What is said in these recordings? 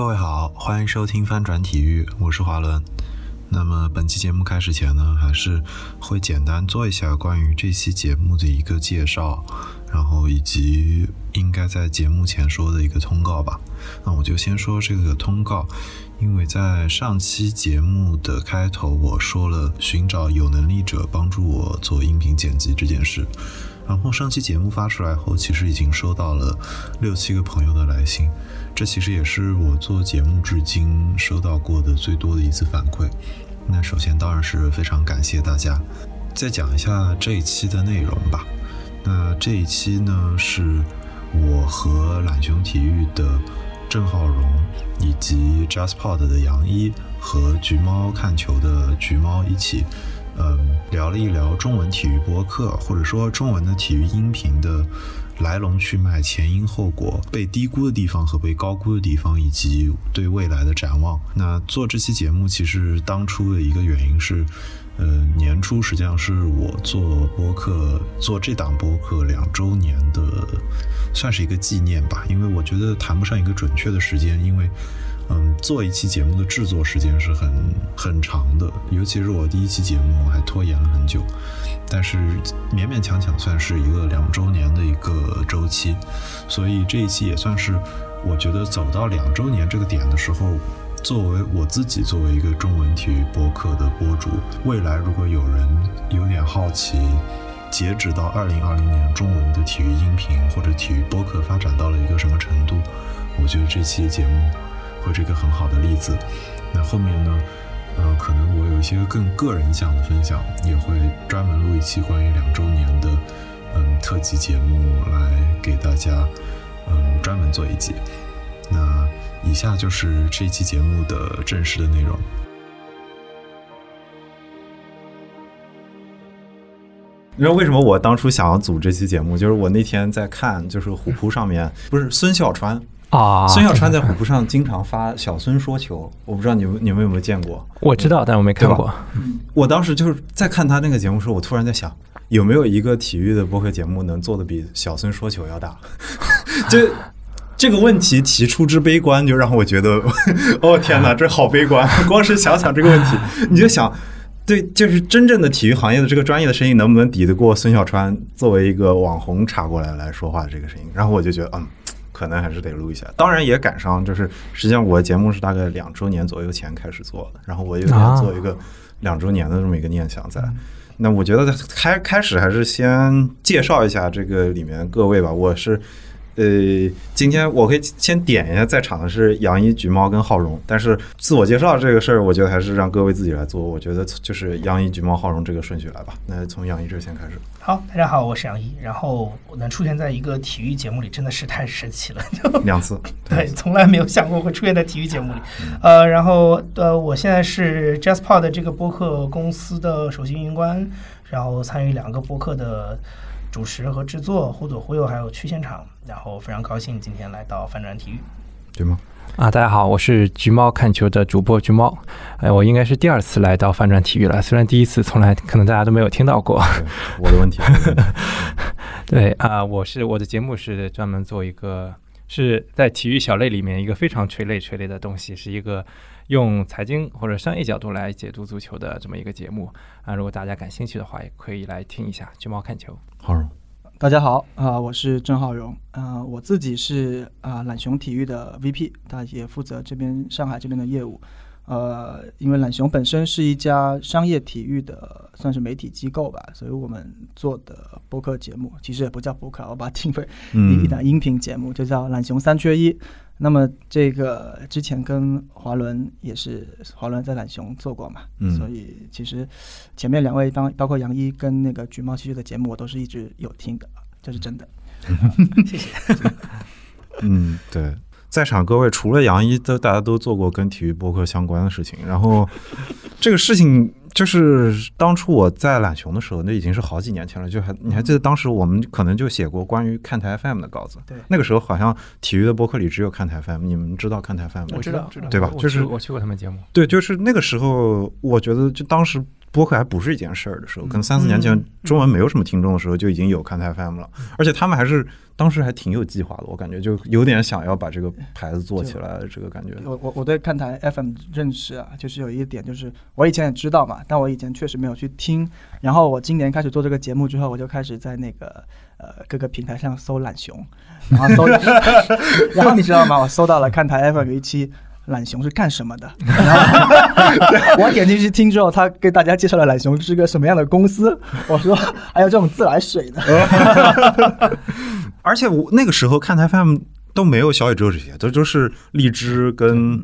各位好，欢迎收听翻转体育，我是华伦。那么本期节目开始前呢，还是会简单做一下关于这期节目的一个介绍，然后以及应该在节目前说的一个通告吧。那我就先说这个通告，因为在上期节目的开头我说了寻找有能力者帮助我做音频剪辑这件事。然后上期节目发出来后，其实已经收到了六七个朋友的来信，这其实也是我做节目至今收到过的最多的一次反馈。那首先当然是非常感谢大家。再讲一下这一期的内容吧。那这一期呢，是我和懒熊体育的郑浩荣，以及 JustPod 的杨一和橘猫看球的橘猫一起。嗯，聊了一聊中文体育播客，或者说中文的体育音频的来龙去脉、前因后果、被低估的地方和被高估的地方，以及对未来的展望。那做这期节目，其实当初的一个原因是，呃，年初实际上是我做播客、做这档播客两周年的，算是一个纪念吧。因为我觉得谈不上一个准确的时间，因为。嗯，做一期节目的制作时间是很很长的，尤其是我第一期节目还拖延了很久，但是勉勉强强算是一个两周年的一个周期，所以这一期也算是我觉得走到两周年这个点的时候，作为我自己作为一个中文体育播客的播主，未来如果有人有点好奇，截止到二零二零年中文的体育音频或者体育播客发展到了一个什么程度，我觉得这期节目。会是一个很好的例子。那后面呢？呃，可能我有一些更个人向的分享，也会专门录一期关于两周年的嗯特辑节目来给大家嗯专门做一集。那以下就是这期节目的正式的内容。你知道为什么我当初想要组这期节目？就是我那天在看，就是虎扑上面不是孙笑川。啊，孙小川在虎扑上经常发小孙说球，我不知道你们你们有没有见过？我知道，但我没看过。我当时就是在看他那个节目时候，我突然在想，有没有一个体育的播客节目能做的比小孙说球要大？就这个问题提出之悲观，就让我觉得，哦天哪，这好悲观！光是想想这个问题，你就想，对，就是真正的体育行业的这个专业的声音，能不能抵得过孙小川作为一个网红插过来来说话的这个声音？然后我就觉得，嗯。可能还是得录一下，当然也赶上，就是实际上我的节目是大概两周年左右前开始做的，然后我有点做一个两周年的这么一个念想在。那我觉得开开始还是先介绍一下这个里面各位吧，我是。呃，今天我可以先点一下，在场的是杨一、橘猫跟浩荣。但是自我介绍这个事儿，我觉得还是让各位自己来做。我觉得就是杨一、橘猫、浩荣这个顺序来吧。那从杨一这先开始。好，大家好，我是杨一。然后我能出现在一个体育节目里，真的是太神奇了。两次，对，从来没有想过会出现在体育节目里。呃，然后呃，我现在是 JustPod 这个播客公司的首席运营官，然后参与两个播客的。主持和制作，忽左忽右，还有去现场，然后非常高兴今天来到翻转体育，对吗？啊，大家好，我是橘猫看球的主播橘猫，哎，我应该是第二次来到翻转体育了，虽然第一次从来可能大家都没有听到过，我的问题，对啊，我是我的节目是专门做一个是在体育小类里面一个非常垂泪垂泪的东西，是一个。用财经或者商业角度来解读足球的这么一个节目啊，如果大家感兴趣的话，也可以来听一下《橘猫看球》。浩荣，大家好啊，我是郑浩荣啊，我自己是啊懒熊体育的 VP，他也负责这边上海这边的业务。呃，因为懒熊本身是一家商业体育的算是媒体机构吧，所以我们做的播客节目其实也不叫播客，我把它定位一档音频节目，就叫懒熊三缺一。那么这个之前跟华伦也是华伦在懒熊做过嘛，所以其实前面两位当包括杨一跟那个橘猫其实的节目我都是一直有听的，这是真的。谢谢。嗯，对，在场各位除了杨一，都大家都做过跟体育播客相关的事情，然后这个事情。就是当初我在懒熊的时候，那已经是好几年前了。就还你还记得当时我们可能就写过关于看台 FM 的稿子。对，那个时候好像体育的博客里只有看台 FM。你们知道看台 FM 吗？我知道，知道，对吧？就是我去过他们节目。对，就是那个时候，我觉得就当时播客还不是一件事儿的时候，可能三四年前嗯中文没有什么听众的时候，就已经有看台 FM 了，而且他们还是当时还挺有计划的，我感觉就有点想要把这个牌子做起来的这个感觉。我我我对看台 FM 认识啊，就是有一点，就是我以前也知道嘛，但我以前确实没有去听。然后我今年开始做这个节目之后，我就开始在那个呃各个平台上搜懒熊，然后搜，然后你知道吗？我搜到了看台 FM 有一期。懒熊是干什么的？我点进去听之后，他给大家介绍了懒熊是个什么样的公司。我说还有这种自来水的，而且我那个时候看台 FM 都没有小宇宙这些，都就是荔枝跟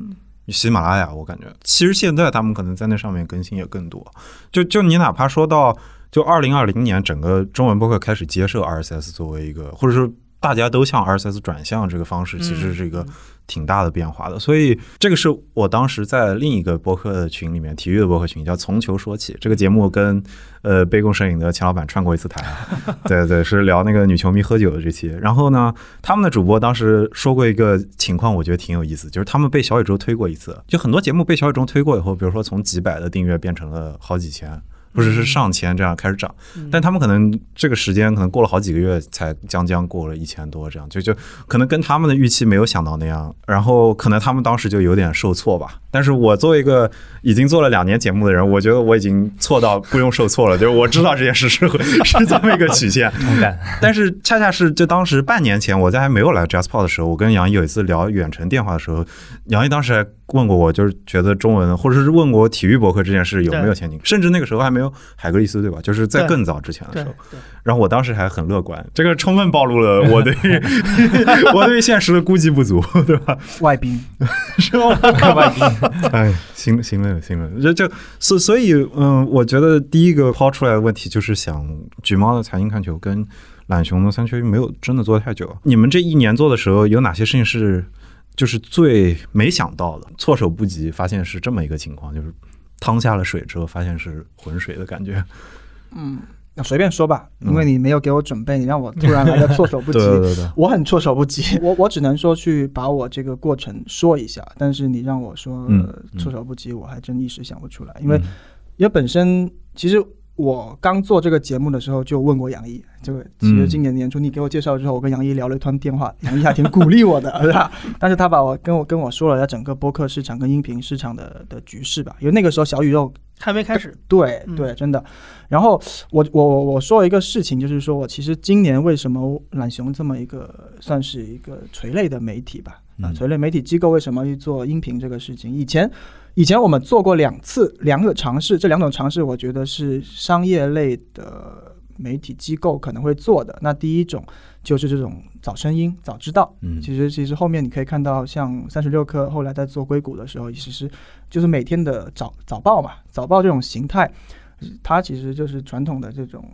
喜马拉雅。我感觉，其实现在他们可能在那上面更新也更多。就就你哪怕说到，就二零二零年整个中文博客开始接受 RSS 作为一个，或者说大家都向 RSS 转向这个方式，其实是一个挺大的变化的。所以这个是我当时在另一个播客的群里面，体育的播客群叫“从球说起”。这个节目跟呃杯弓摄影的钱老板串过一次台，对对，是聊那个女球迷喝酒的这期。然后呢，他们的主播当时说过一个情况，我觉得挺有意思，就是他们被小宇宙推过一次，就很多节目被小宇宙推过以后，比如说从几百的订阅变成了好几千。或者是上千这样开始涨，但他们可能这个时间可能过了好几个月才将将过了一千多，这样就就可能跟他们的预期没有想到那样，然后可能他们当时就有点受挫吧。但是我作为一个已经做了两年节目的人，我觉得我已经错到不用受挫了，就是我知道这件事是会 是这么一个曲线。但是恰恰是就当时半年前我在还没有来 JazzPod 的时候，我跟杨毅有一次聊远程电话的时候，杨毅当时还问过我，就是觉得中文或者是问过我体育博客这件事有没有前景，甚至那个时候还没有海格力斯对吧？就是在更早之前的时候。然后我当时还很乐观，这个充分暴露了我对 我对现实的估计不足，对吧？外宾。是吧？哎，行行了行了，这就所所以嗯，我觉得第一个抛出来的问题就是想橘猫的财经看球跟懒熊的三缺一没有真的做太久。你们这一年做的时候，有哪些事情是就是最没想到的，措手不及，发现是这么一个情况，就是趟下了水之后发现是浑水的感觉。嗯，那随便说吧，嗯因为你没有给我准备，你让我突然来的措手不及。对对对，我很措手不及，我我只能说去把我这个过程说一下，但是你让我说、嗯呃嗯。措手不及，我还真一时想不出来，因为、嗯。因为本身其实我刚做这个节目的时候就问过杨毅，这个其实嗯今年年初你给我介绍之后，我跟杨毅聊了一通电话，杨毅还挺鼓励我的，是吧？但是他把我跟我跟我说了下整个播客市场跟音频市场的的局势吧，因为那个时候小宇宙还没开始，嗯对对，真的。然后我我我我说一个事情，就是说我其实今年为什么懒熊这么一个算是一个垂类的媒体吧，啊，嗯垂类媒体机构为什么去做音频这个事情？以前以前我们做过两次两个尝试，这两种尝试我觉得是商业类的媒体机构可能会做的。那第一种就是这种早声音、早知道。嗯其实其实后面你可以看到，像三十六氪后来在做硅谷的时候，其实就是每天的早早报嘛，早报这种形态，它其实就是传统的这种。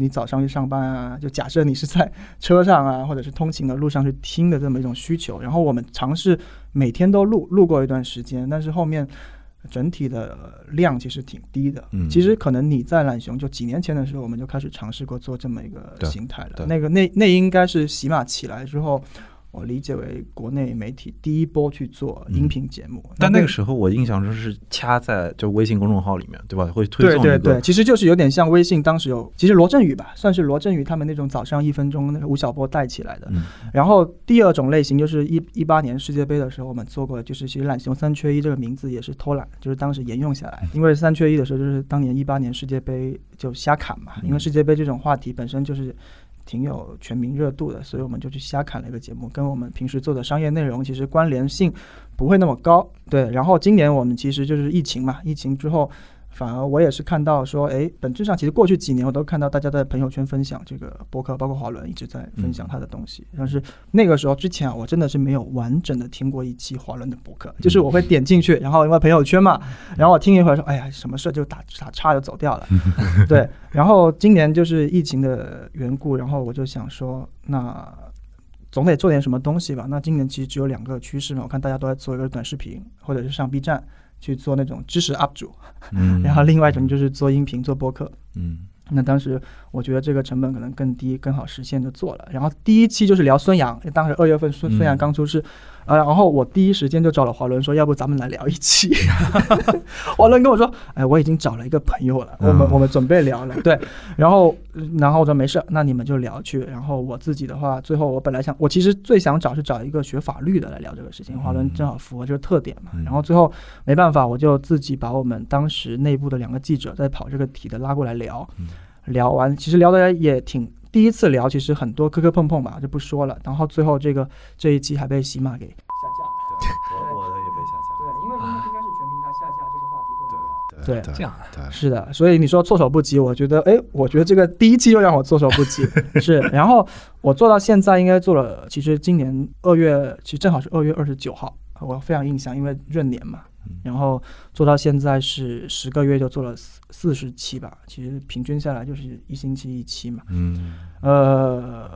你早上去上班啊，就假设你是在车上啊，或者是通勤的路上去听的这么一种需求。然后我们尝试每天都录，录过一段时间，但是后面整体的量其实挺低的。嗯其实可能你在懒熊就几年前的时候，我们就开始尝试过做这么一个形态对了。那个那那应该是喜马起来之后，我理解为国内媒体第一波去做音频节目。那但那个时候我印象中是掐在就微信公众号里面，对吧？会推送对对对，其实就是有点像微信当时有，其实罗振宇吧，算是罗振宇他们那种早上一分钟那个吴晓波带起来的。嗯然后第二种类型就是一一八年世界杯的时候，我们做过，就是其实懒熊三缺一这个名字也是偷懒，就是当时沿用下来，因为三缺一的时候就是当年一八年世界杯就瞎砍嘛，因为世界杯这种话题本身就是。挺有全民热度的，所以我们就去瞎砍了一个节目，跟我们平时做的商业内容其实关联性不会那么高。对，然后今年我们其实就是疫情嘛，疫情之后，反而我也是看到说，哎，本质上其实过去几年我都看到大家在朋友圈分享这个博客，包括华伦一直在分享他的东西。但是那个时候之前啊，我真的是没有完整的听过一期华伦的博客，就是我会点进去，然后因为朋友圈嘛，然后我听一会儿说，哎呀，什么事就打打叉就走掉了。对，然后今年就是疫情的缘故，然后我就想说，那。总得做点什么东西吧。那今年其实只有两个趋势嘛，我看大家都在做一个短视频，或者是上 B 站去做那种知识 UP 主，嗯，然后另外一种就是做音频、做播客。嗯那当时我觉得这个成本可能更低，更好实现就做了。然后第一期就是聊孙杨，当时二月份孙嗯孙杨刚出世，啊，然后我第一时间就找了华伦说，要不咱们来聊一期。华伦跟我说，哎，我已经找了一个朋友了，我们嗯我们准备聊了，对。然后然后我说没事，那你们就聊去。然后我自己的话，最后我本来想，我其实最想找是找一个学法律的来聊这个事情，华伦正好符合这个特点嘛。嗯然后最后没办法，我就自己把我们当时内部的两个记者在跑这个题的拉过来聊，嗯聊完其实聊的也挺。第一次聊，其实很多磕磕碰碰吧，就不说了。然后最后这个这一期还被喜马给下架了。我我的也被下架。对，因为应该是全平台下架这个话题都没有。对对这样啊，对，是的，所以你说措手不及，我觉得，哎，我觉得这个第一期又让我措手不及，是。然后我做到现在，应该做了，其实今年二月，其实正好是二月二十九号，我非常印象，因为闰年嘛。然后做到现在是十个月，就做了四四十期吧，其实平均下来就是一星期一期嘛。嗯呃，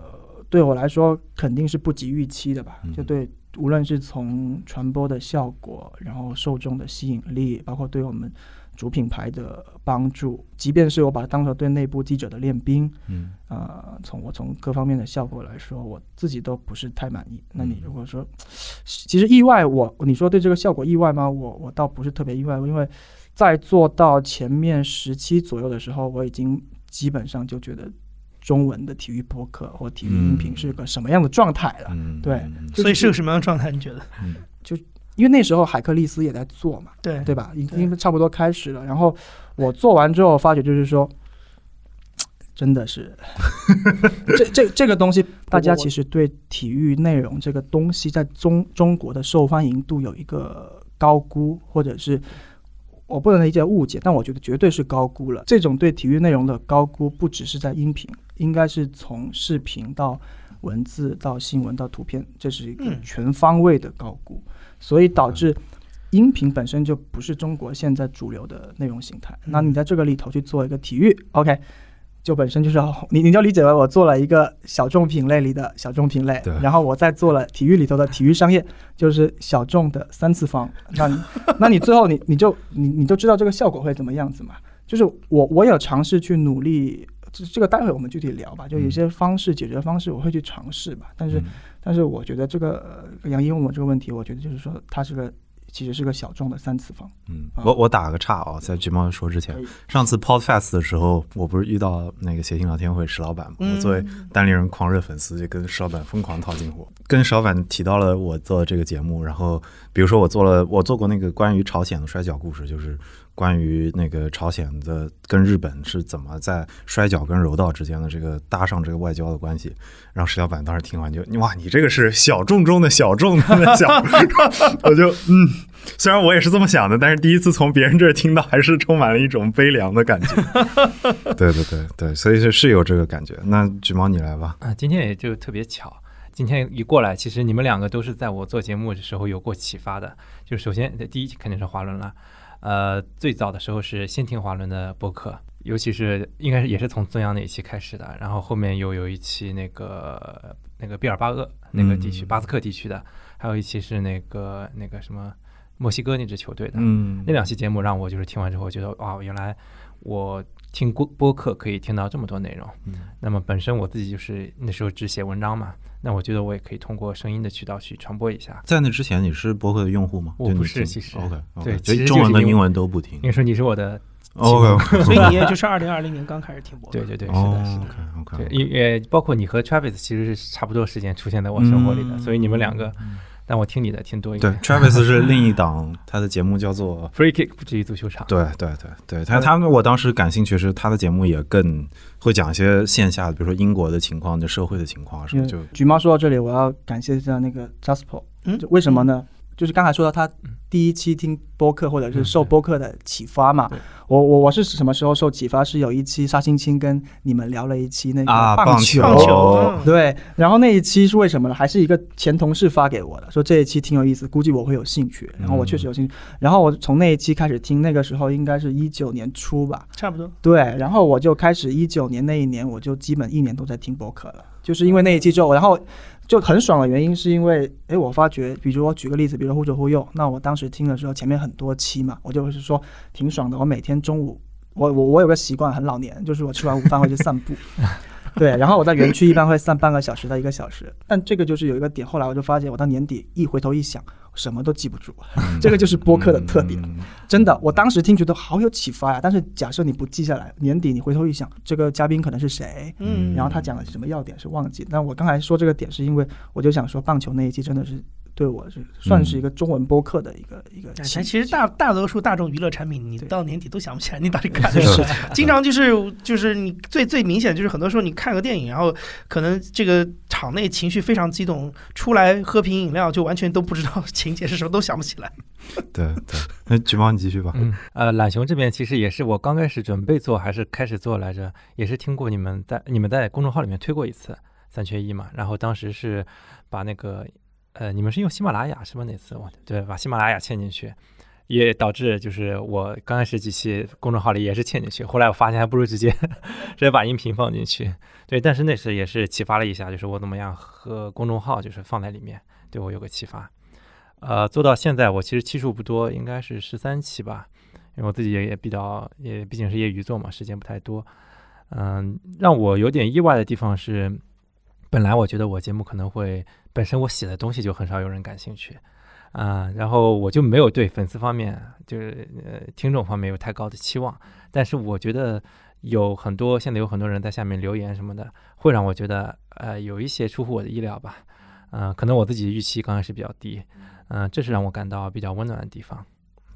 对我来说肯定是不及预期的吧。嗯就对，无论是从传播的效果，然后受众的吸引力，包括对我们主品牌的帮助，即便是我把它当成对内部记者的练兵，嗯呃，从我从各方面的效果来说，我自己都不是太满意。那你如果说，其实意外我，你说对这个效果意外吗？我我倒不是特别意外，因为在做到前面十期左右的时候，我已经基本上就觉得中文的体育博客或体育音频嗯是个什么样的状态了。嗯，对所以是个什么样的状态？你觉得？因为那时候海克利斯也在做嘛，对对吧？已经差不多开始了。然后我做完之后，发觉就是说，真的是 这这这个东西，大家其实对体育内容这个东西在中中国的受欢迎度有一个高估，或者是我不能理解误解，但我觉得绝对是高估了。这种对体育内容的高估，不只是在音频，应该是从视频到文字到新闻到图片，这是一个嗯全方位的高估。所以导致音频本身就不是中国现在主流的内容形态。那你在这个里头去做一个体育，OK，就本身就是要你你就理解为我做了一个小众品类里的小众品类，然后我再做了体育里头的体育商业，就是小众的三次方。那你那你最后你你就你你就知道这个效果会怎么样子嘛？就是我我有尝试去努力。这这个待会我们具体聊吧，就有些方式解决方式我会去尝试吧，但是嗯但是我觉得这个呃杨一问我这个问题，我觉得就是说它是个其实是个小众的三次方。嗯，啊我我打个岔啊，在橘猫说之前，上次 Podfest 的时候，我不是遇到那个谐星聊天会石老板嘛？嗯我作为单立人狂热粉丝，就跟石老板疯狂套近乎，跟石老板提到了我做这个节目，然后比如说我做了，我做过那个关于朝鲜的摔跤故事，就是关于那个朝鲜的跟日本是怎么在摔跤跟柔道之间的这个搭上这个外交的关系。然后石老板当时听完就哇，你这个是小众中的小众中的小，我就嗯。虽然我也是这么想的，但是第一次从别人这儿听到，还是充满了一种悲凉的感觉。对对对对，所以是是有这个感觉。那橘猫你来吧。啊，今天也就特别巧，今天一过来，其实你们两个都是在我做节目的时候有过启发的。就首先第一肯定是华伦了，呃，最早的时候是先听华伦的播客，尤其是应该是也是从曾阳那一期开始的，然后后面又有一期那个那个毕尔巴鄂那个地区、嗯。巴斯克地区的，还有一期是那个那个什么墨西哥那支球队的，嗯。那两期节目让我就是听完之后觉得哇，原来我听播播客可以听到这么多内容。嗯。那么本身我自己就是那时候只写文章嘛，那我觉得我也可以通过声音的渠道去传播一下。在那之前你是播客的用户吗？我不是其实 OK，对就其实中文跟英文都不听你。说你是我的，OK，所以你也就是二零二零年刚开始听播客。对对对，是的，是哦的。，OK 对，OK，因也包括你和 Travis 其实是差不多时间出现在我生活里的，嗯所以你们两个，但我听你的听多一对点。，Travis 是另一档，他的节目叫做。Free Kick 不至于足球场。对对对对，他他们我当时感兴趣是他的节目也更会讲一些线下的，比如说英国的情况、就社会的情况啊什么，就橘猫说到这里，我要感谢一下那个 Jasper，嗯就为什么呢？就是刚才说到他第一期听播客或者是受播客的启发嘛。对我我我是什么时候受启发？是有一期沙青青跟你们聊了一期那个啊棒棒球棒球，嗯对，然后那一期是为什么呢？还是一个前同事发给我的，说这一期挺有意思，估计我会有兴趣。然后我确实有兴趣，然后我从那一期开始听，那个时候应该是一九年初吧，差不多。对，然后我就开始一九年那一年，我就基本一年都在听播客了，就是因为那一期之后，然后就很爽的原因是因为，哎，我发觉，比如我举个例子，比如忽左忽右，那我当时听的时候，前面很多期嘛，我就是说挺爽的。我每天中午，我我我有个习惯很老年，就是我吃完午饭会去散步，对，然后我在园区一般会散半个小时到一个小时，但这个就是有一个点，后来我就发现，我到年底一回头一想，什么都记不住，这个就是播客的特点。嗯真的，我当时听觉得好有启发呀。但是假设你不记下来，年底你回头一想，这个嘉宾可能是谁，嗯，然后他讲了什么要点是忘记。但我刚才说这个点，是因为我就想说，棒球那一期真的是对我是算是一个中文播客的一个、一个哎启。其实大大多数大众娱乐产品，你到年底都想不起来你到底看的是是什么。经常就是就是你最最明显就是很多时候你看个电影，然后可能这个场内情绪非常激动，出来喝瓶饮料就完全都不知道 情节是什么，都想不起来。对对，那橘猫你继续吧。嗯，呃，懒熊这边其实也是我刚开始准备做还是开始做来着，也是听过你们在你们在公众号里面推过一次三缺一嘛，然后当时是把那个呃，你们是用喜马拉雅是吧？那次我对，把喜马拉雅嵌进去，也导致就是我刚开始几期公众号里也是嵌进去，后来我发现还不如直接直接把音频放进去。对，但是那次也是启发了一下，就是我怎么样和公众号就是放在里面，对我有个启发。呃，做到现在我其实期数不多，应该是十三期吧，因为我自己也也比较也毕竟是业余做嘛，时间不太多。嗯，让我有点意外的地方是，本来我觉得我节目可能会本身我写的东西就很少有人感兴趣，啊、然后我就没有对粉丝方面就是呃听众方面有太高的期望，但是我觉得有很多现在有很多人在下面留言什么的，会让我觉得呃有一些出乎我的意料吧，嗯、可能我自己预期刚开始比较低，嗯、这是让我感到比较温暖的地方。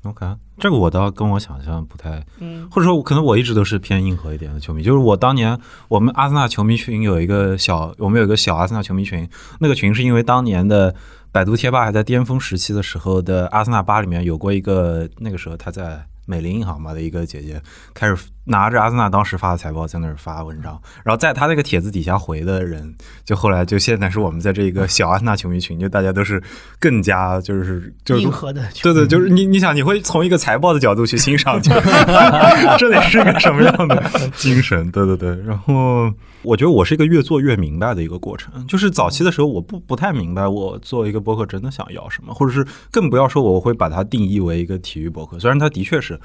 OK，这个我倒跟我想象不太，嗯或者说可能我一直都是偏硬核一点的球迷。就是我当年我们阿森纳球迷群有一个小，我们有一个小阿森纳球迷群，那个群是因为当年的百度贴吧还在巅峰时期的时候的阿森纳吧里面有过一个，那个时候他在美林银行嘛的一个姐姐开始拿着阿森纳当时发的财报在那儿发文章，然后在他那个帖子底下回的人，就后来就现在是我们在这一个小阿森纳球迷群，就大家都是更加就是就是硬核的，对对，就是你你想，你会从一个财报的角度去欣赏，这得是个什么样的精神？对对对。然后我觉得我是一个越做越明白的一个过程。就是早期的时候，我不不太明白我做一个博客真的想要什么，或者是更不要说我会把它定义为一个体育博客。虽然它的确是。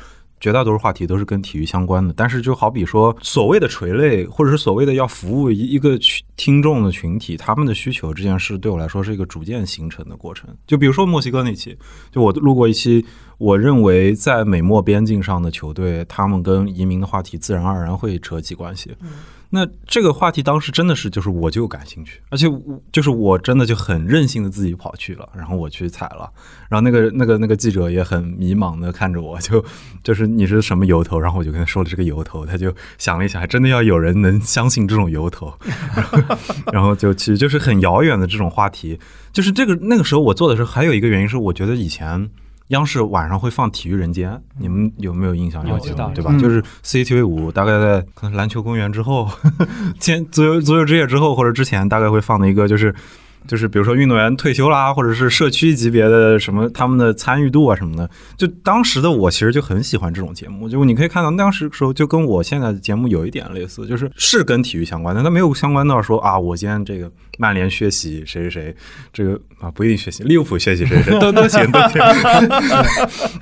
绝大多数话题都是跟体育相关的，但是就好比说所谓的垂类，或者是所谓的要服务一一个群听众的群体，他们的需求这件事对我来说是一个逐渐形成的过程。就比如说墨西哥那期，就我录过一期，我认为在美墨边境上的球队，他们跟移民的话题自然而然会扯起关系。那这个话题当时真的是就是我就感兴趣，而且我就是我真的就很任性的自己跑去了，然后我去采了，然后那个那个那个记者也很迷茫的看着我，就就是你是什么由头，然后我就跟他说了这个由头，他就想了一想，还真的要有人能相信这种由头，然 后然后就其实就是很遥远的这种话题，就是这个那个时候我做的时候还有一个原因是我觉得以前。央视晚上会放《体育人间》，你们有没有印象？有知道对吧？嗯就是 CCTV 五，大概在可能篮球公园之后，前足球足球之夜之后或者之前，大概会放的一个就是。就是比如说运动员退休啦，或者是社区级别的什么他们的参与度啊什么的，就当时的我其实就很喜欢这种节目。就你可以看到当时时候就跟我现在的节目有一点类似，就是是跟体育相关的，但没有相关到说啊，我今天这个曼联学习谁谁谁，这个啊不一定学习利物浦学习谁谁谁都都行都行。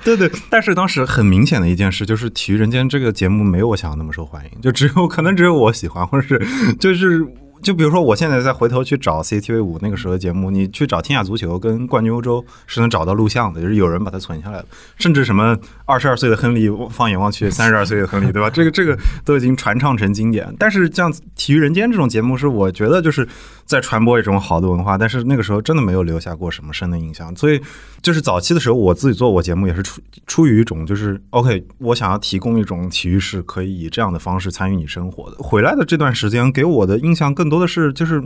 对 对，但是当时很明显的一件事就是《体育人间》这个节目没有我想的那么受欢迎，就只有可能只有我喜欢，或者是就是。就比如说，我现在再回头去找 CCTV 五那个时候的节目，你去找《天下足球》跟《冠军欧洲》是能找到录像的，就是有人把它存下来了，甚至什么二十二岁的亨利放眼望去，三十二岁的亨利，对吧？这个这个都已经传唱成经典。但是像《体育人间》这种节目，是我觉得就是在传播一种好的文化，但是那个时候真的没有留下过什么深的印象。所以就是早期的时候，我自己做我节目也是出出于一种就是 OK，我想要提供一种体育是可以以这样的方式参与你生活的。回来的这段时间给我的印象更多的是就是。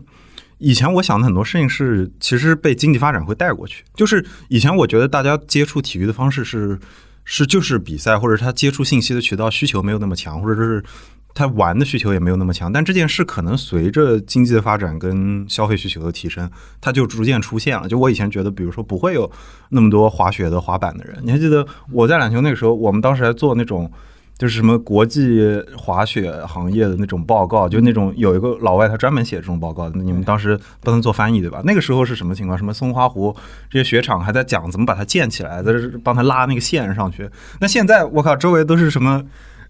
以前我想的很多事情是，其实被经济发展会带过去。就是以前我觉得大家接触体育的方式是，是就是比赛，或者他接触信息的渠道需求没有那么强，或者是他玩的需求也没有那么强。但这件事可能随着经济的发展跟消费需求的提升，它就逐渐出现了。就我以前觉得，比如说不会有那么多滑雪的、滑板的人。你还记得我在篮球那个时候，我们当时还做那种。就是什么国际滑雪行业的那种报告，就那种有一个老外他专门写这种报告，你们当时不能做翻译对吧？那个时候是什么情况？什么松花湖这些雪场还在讲怎么把它建起来，在这帮他拉那个线上去。那现在我靠，周围都是什么？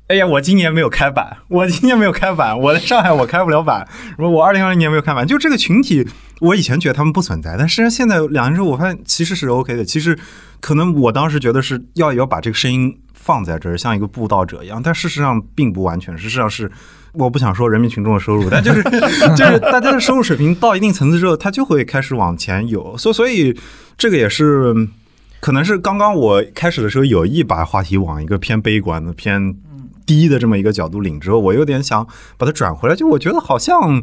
哎呀，我今年没有开板，我今年没有开板，我在上海我开不了板，我二零二零年没有开板，就这个群体，我以前觉得他们不存在，但实际上现在两年之后，我发现其实是 OK 的。其实可能我当时觉得是要要把这个声音放在这儿，像一个布道者一样，但事实上并不完全，事实上是我不想说人民群众的收入，但就是 就是大家的收入水平到一定层次之后，他就会开始往前有，所所以这个也是。可能是刚刚我开始的时候有意把话题往一个偏悲观的、偏低的这么一个角度领，之后我有点想把它转回来，就我觉得好像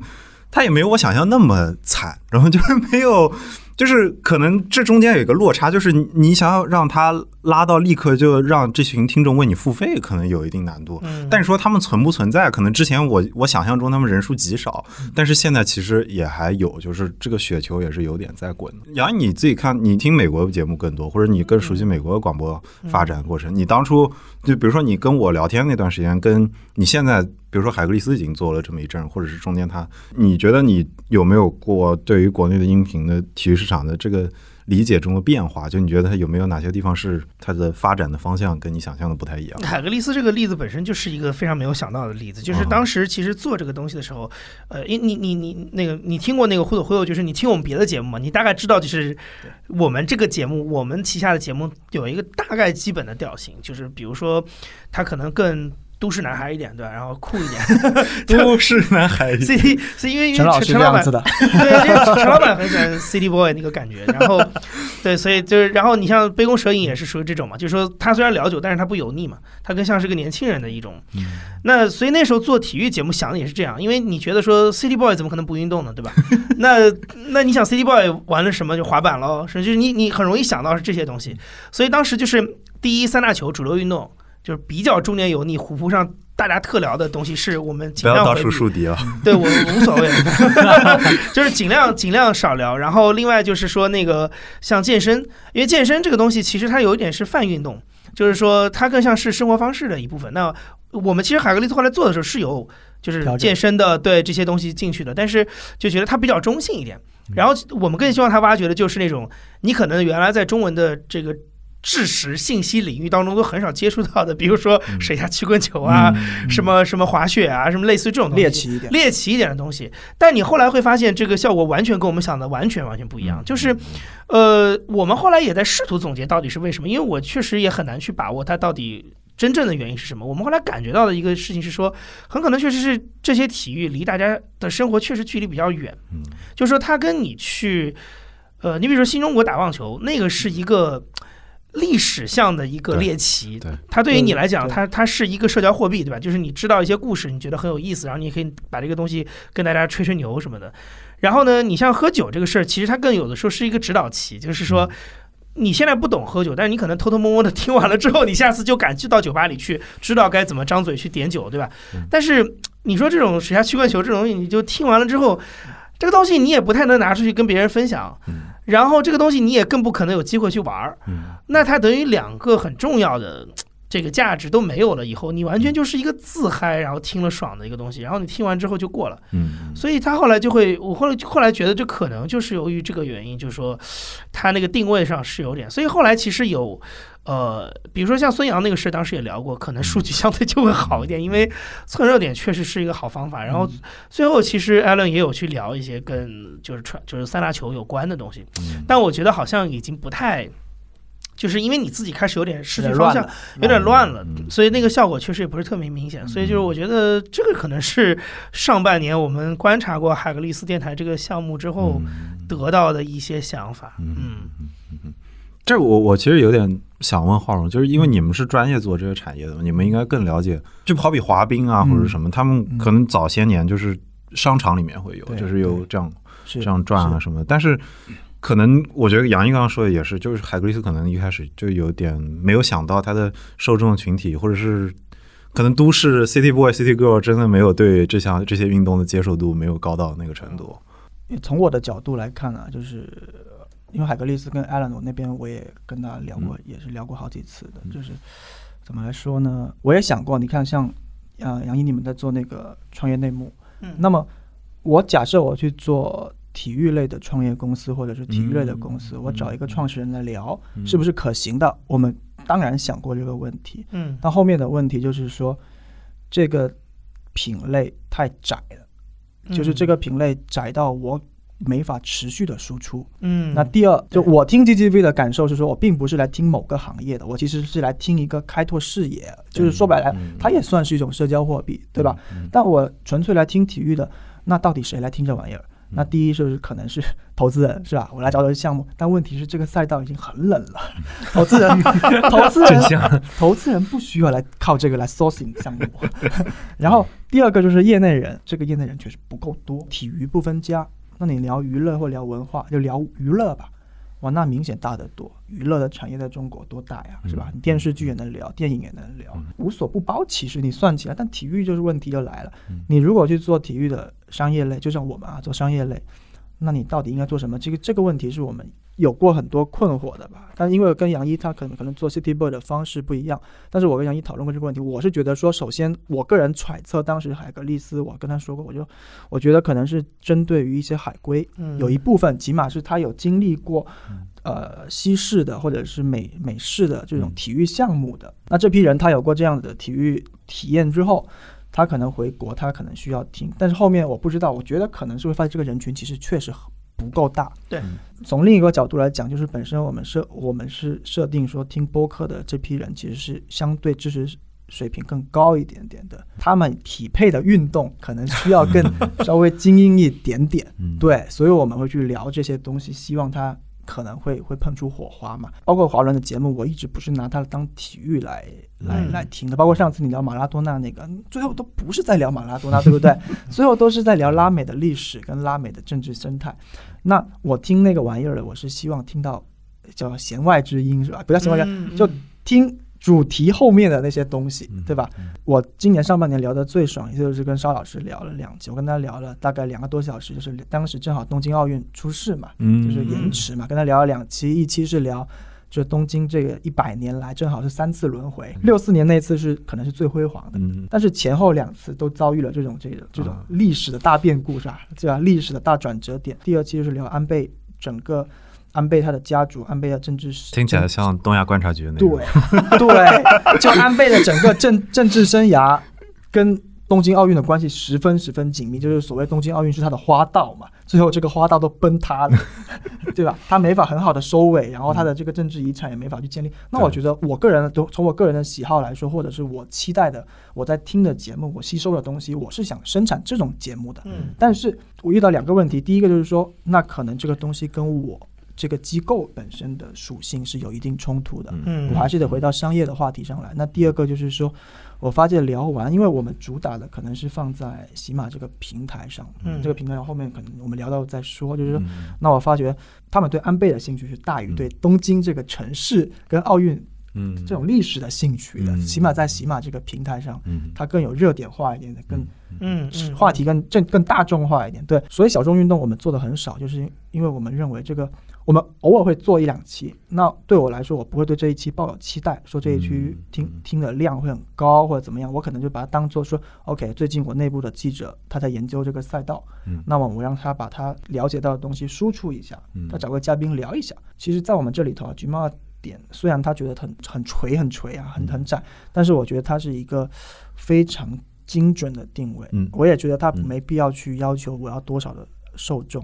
他也没有我想象那么惨，然后就是没有。就是可能这中间有一个落差，就是你想要让他拉到立刻就让这群听众为你付费，可能有一定难度。嗯但是说他们存不存在，可能之前我我想象中他们人数极少，但是现在其实也还有，就是这个雪球也是有点在滚。杨毅你自己看，你听美国节目更多，或者你更熟悉美国广播发展过程，你当初就比如说你跟我聊天那段时间，跟你现在。比如说海格力斯已经做了这么一阵，或者是中间他，你觉得你有没有过对于国内的音频的体育市场的这个理解中的变化？就你觉得它有没有哪些地方是它的发展的方向跟你想象的不太一样？海格力斯这个例子本身就是一个非常没有想到的例子，就是当时其实做这个东西的时候，呃，因你你你那个你听过那个忽悠忽悠，就是你听我们别的节目嘛，你大概知道就是我们这个节目，我们旗下的节目有一个大概基本的调性，就是比如说它可能更。都市男孩一点，对吧？然后酷一点，都市男孩。CD 是因为因为陈老师陈老板这样子的，对，因为陈老板很喜欢 City Boy 那个感觉，然后 对，所以就是，然后你像杯弓蛇影也是属于这种嘛，就是说他虽然聊久，但是他不油腻嘛，他更像是个年轻人的一种。那所以那时候做体育节目想的也是这样，因为你觉得说 City Boy 怎么可能不运动呢，对吧？那那你想 City Boy 玩了什么？就滑板喽，是就是你你很容易想到是这些东西，所以当时就是第一三大球主流运动。就是比较中年油腻、虎扑上大家特聊的东西，是我们不要到处尽量回避树敌 了。对我无所谓，就是尽量尽量少聊。然后另外就是说那个像健身，因为健身这个东西其实它有一点是泛运动，就是说它更像是生活方式的一部分。那我们其实海格力斯后来做的时候是有就是健身的对这些东西进去的，但是就觉得它比较中性一点。然后我们更希望他挖掘的就是那种你可能原来在中文的这个。知识信息领域当中都很少接触到的，比如说水下曲棍球啊，什么什么滑雪啊，什么类似于这种东西，猎奇一点。猎奇一点的东西，但你后来会发现这个效果完全跟我们想的完全完全不一样。就是，呃，我们后来也在试图总结到底是为什么，因为我确实也很难去把握它到底真正的原因是什么。我们后来感觉到的一个事情是说，很可能确实是这些体育离大家的生活确实距离比较远，嗯就是说它跟你去，呃，你比如说新中国打棒球，那个是一个。历史上的一个猎奇，对对它对于你来讲，对它它是一个社交货币，对吧？就是你知道一些故事，你觉得很有意思，然后你也可以把这个东西跟大家吹吹牛什么的。然后呢，你像喝酒这个事儿，其实它更有的时候是一个指导期，就是说。你现在不懂喝酒，但是你可能偷偷摸摸的听完了之后，你下次就敢去到酒吧里去，知道该怎么张嘴去点酒，对吧？但是你说这种水下曲棍球这种东西，你就听完了之后，这个东西你也不太能拿出去跟别人分享，然后这个东西你也更不可能有机会去玩儿，嗯。那它等于两个很重要的这个价值都没有了以后，你完全就是一个自嗨，然后听了爽的一个东西，然后你听完之后就过了。嗯所以他后来就会，我后来后来觉得这可能就是由于这个原因，就是说他那个定位上是有点，所以后来其实有。呃，比如说像孙杨那个事，当时也聊过，可能数据相对就会好一点，因为蹭热点确实是一个好方法。然后最后其实艾伦也有去聊一些跟就是传就是三大球有关的东西，嗯但我觉得好像已经不太，就是因为你自己开始有点失去有点方向乱，有点乱了，嗯所以那个效果确实也不是特别明显。所以就是我觉得这个可能是上半年我们观察过海格力斯电台这个项目之后得到的一些想法。嗯嗯，这我我其实有点想问浩荣，就是因为你们是专业做这个产业的，你们应该更了解。就好比滑冰啊嗯或者什么，他们可能早些年就是商场里面会有，对就是有这样这样转啊什么的。但是可能我觉得杨毅刚刚说的也是，就是海格力斯可能一开始就有点没有想到他的受众群体，或者是可能都市 City Boy、City Girl 真的没有对这项这些运动的接受度没有高到那个程度。从我的角度来看啊，就是因为海格力斯跟艾伦我那边我也跟他聊过，也是聊过好几次的。就是怎么来说呢？我也想过，你看像呃杨毅你们在做那个创业内幕，嗯那么我假设我去做体育类的创业公司或者是体育类的公司，我找一个创始人来聊，是不是可行的？我们当然想过这个问题，嗯。但后面的问题就是说，这个品类太窄了，就是这个品类窄到我没法持续的输出。嗯，那第二，就我听 GGV 的感受是说，我并不是来听某个行业的，我其实是来听一个开拓视野，就是说白了嗯，它也算是一种社交货币，对吧？嗯。但我纯粹来听体育的，那到底谁来听这玩意儿？嗯那第一就是可能是 投资人，是吧？我来找找项目，但问题是这个赛道已经很冷了，投资人，投资人，投资人不需要来靠这个来 sourcing 项目。然后第二个就是业内人，这个业内人确实不够多，体育不分家。那你聊娱乐或聊文化，就聊娱乐吧。哇，那明显大得多。娱乐的产业在中国多大呀，是吧？你电视剧也能聊，电影也能聊，无所不包。其实你算起来，但体育就是问题就来了。你如果去做体育的商业类，就像我们啊做商业类，那你到底应该做什么？这个这个问题是我们有过很多困惑的吧？但因为跟杨一他可能可能做 City Boy 的方式不一样，但是我跟杨一讨论过这个问题，我是觉得说，首先我个人揣测，当时海格力斯，我跟他说过，我就我觉得可能是针对于一些海归，嗯有一部分起码是他有经历过。呃，西式的或者是美美式的这种体育项目的，那这批人他有过这样的体育体验之后，他可能回国，他可能需要听，但是后面我不知道，我觉得可能是会发现这个人群其实确实不够大。对，从另一个角度来讲，就是本身我们设我们是设定说听播客的这批人其实是相对知识水平更高一点点的，他们匹配的运动可能需要更 稍微精英一点点。嗯，对，所以我们会去聊这些东西，希望它可能会会碰出火花嘛。包括华伦的节目，我一直不是拿它当体育来来嗯来听的。包括上次你聊马拉多纳那个，最后都不是在聊马拉多纳，对不对？最后都是在聊拉美的历史跟拉美的政治生态。那我听那个玩意儿的，我是希望听到叫弦外之音，是吧？不叫弦外之音，嗯就听主题后面的那些东西，对吧？嗯我今年上半年聊的最爽，也就是跟邵老师聊了两集，我跟他聊了大概两个多小时，就是当时正好东京奥运出事嘛，嗯就是延迟嘛，跟他聊了两期，一期是聊。就东京这个一百年来正好是三次轮回，六四年那次是可能是最辉煌的，嗯但是前后两次都遭遇了这种这种这种啊历史的大变故，是吧？对吧？历史的大转折点。第二期就是聊安倍整个安倍他的家族，安倍的政治史听起来像东亚观察局的那种。对对，就安倍的整个政政治生涯跟东京奥运的关系十分十分紧密，就是所谓东京奥运是他的花道嘛，最后这个花道都崩塌了，对吧？他没法很好的收尾，然后他的这个政治遗产也没法去建立。那我觉得我个人都从我个人的喜好来说，或者是我期待的我在听的节目，我吸收的东西，我是想生产这种节目的。嗯但是我遇到两个问题，第一个就是说，那可能这个东西跟我这个机构本身的属性是有一定冲突的。嗯，我还是得回到商业的话题上来。那第二个就是说，我发现聊完，因为我们主打的可能是放在喜马这个平台上，嗯这个平台后面可能我们聊到再说。就是说，嗯那我发觉他们对安倍的兴趣是大于对东京这个城市跟奥运嗯，这种历史的兴趣的。嗯起码在喜马这个平台上，嗯它更有热点化一点的，更嗯嗯话题更更更大众化一点。对，所以小众运动我们做的很少，就是因为我们认为这个我们偶尔会做一两期。那对我来说，我不会对这一期抱有期待，说这一期嗯听、嗯听的量会很高或者怎么样，我可能就把它当做说，OK，最近我内部的记者他在研究这个赛道，嗯那么我让他把他了解到的东西输出一下，嗯他找个嘉宾聊一下。其实，在我们这里头啊，橘猫的点虽然他觉得很很垂很垂啊，很很窄，但是我觉得它是一个非常精准的定位。嗯我也觉得他嗯没必要去要求我要多少的受众。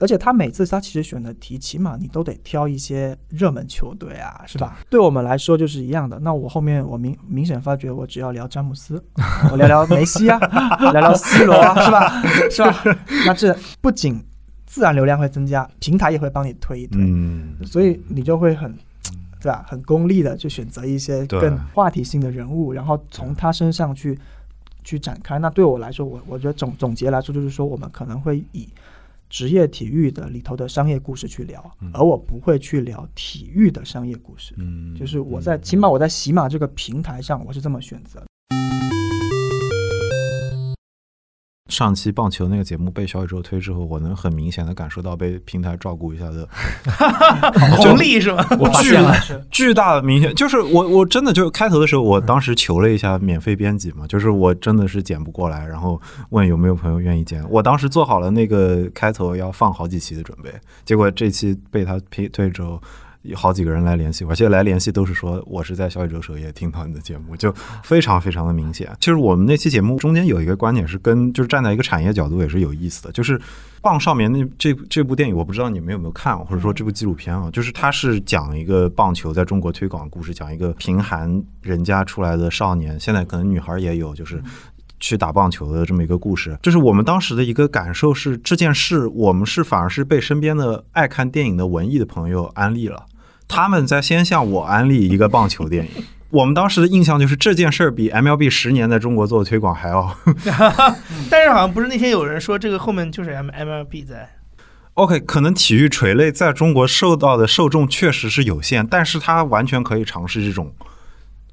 而且他每次他其实选的题，起码你都得挑一些热门球队啊，是吧？对我们来说就是一样的。那我后面我明明显发觉，我只要聊詹姆斯，我聊聊梅西啊，聊聊 C 罗啊，是吧？是吧？那这不仅自然流量会增加，平台也会帮你推一推，嗯，所以你就会很。对吧？很功利的去选择一些更话题性的人物，然后从他身上去去展开。那对我来说，我我觉得总总结来说，就是说我们可能会以职业体育的里头的商业故事去聊，而我不会去聊体育的商业故事。嗯，就是我在起码我在喜马这个平台上，我是这么选择的。上期棒球那个节目被小宇宙推之后，我能很明显的感受到被平台照顾一下的 红利是吧？我发现了，巨大的明显，就是我我真的就开头的时候，我当时求了一下免费编辑嘛，就是我真的是剪不过来，然后问有没有朋友愿意剪。我当时做好了那个开头要放好几期的准备，结果这期被他推推之后，有好几个人来联系我，而且来联系都是说我是在小宇宙首页听到你的节目，就非常非常的明显。其实我们那期节目中间有一个观点是跟就是站在一个产业角度也是有意思的，就是《棒少年》那这这部电影，我不知道你们有没有看，或者说这部纪录片啊，就是它是讲一个棒球在中国推广的故事，讲一个贫寒人家出来的少年，现在可能女孩也有，就是。去打棒球的这么一个故事，就是我们当时的一个感受是，这件事我们是反而是被身边的爱看电影的文艺的朋友安利了，他们在先向我安利一个棒球电影。我们当时的印象就是这件事儿比 MLB 十年在中国做的推广还要。但是好像不是那天有人说这个后面就是 M MLB 在。OK，可能体育垂类在中国受到的受众确实是有限，但是它完全可以尝试这种。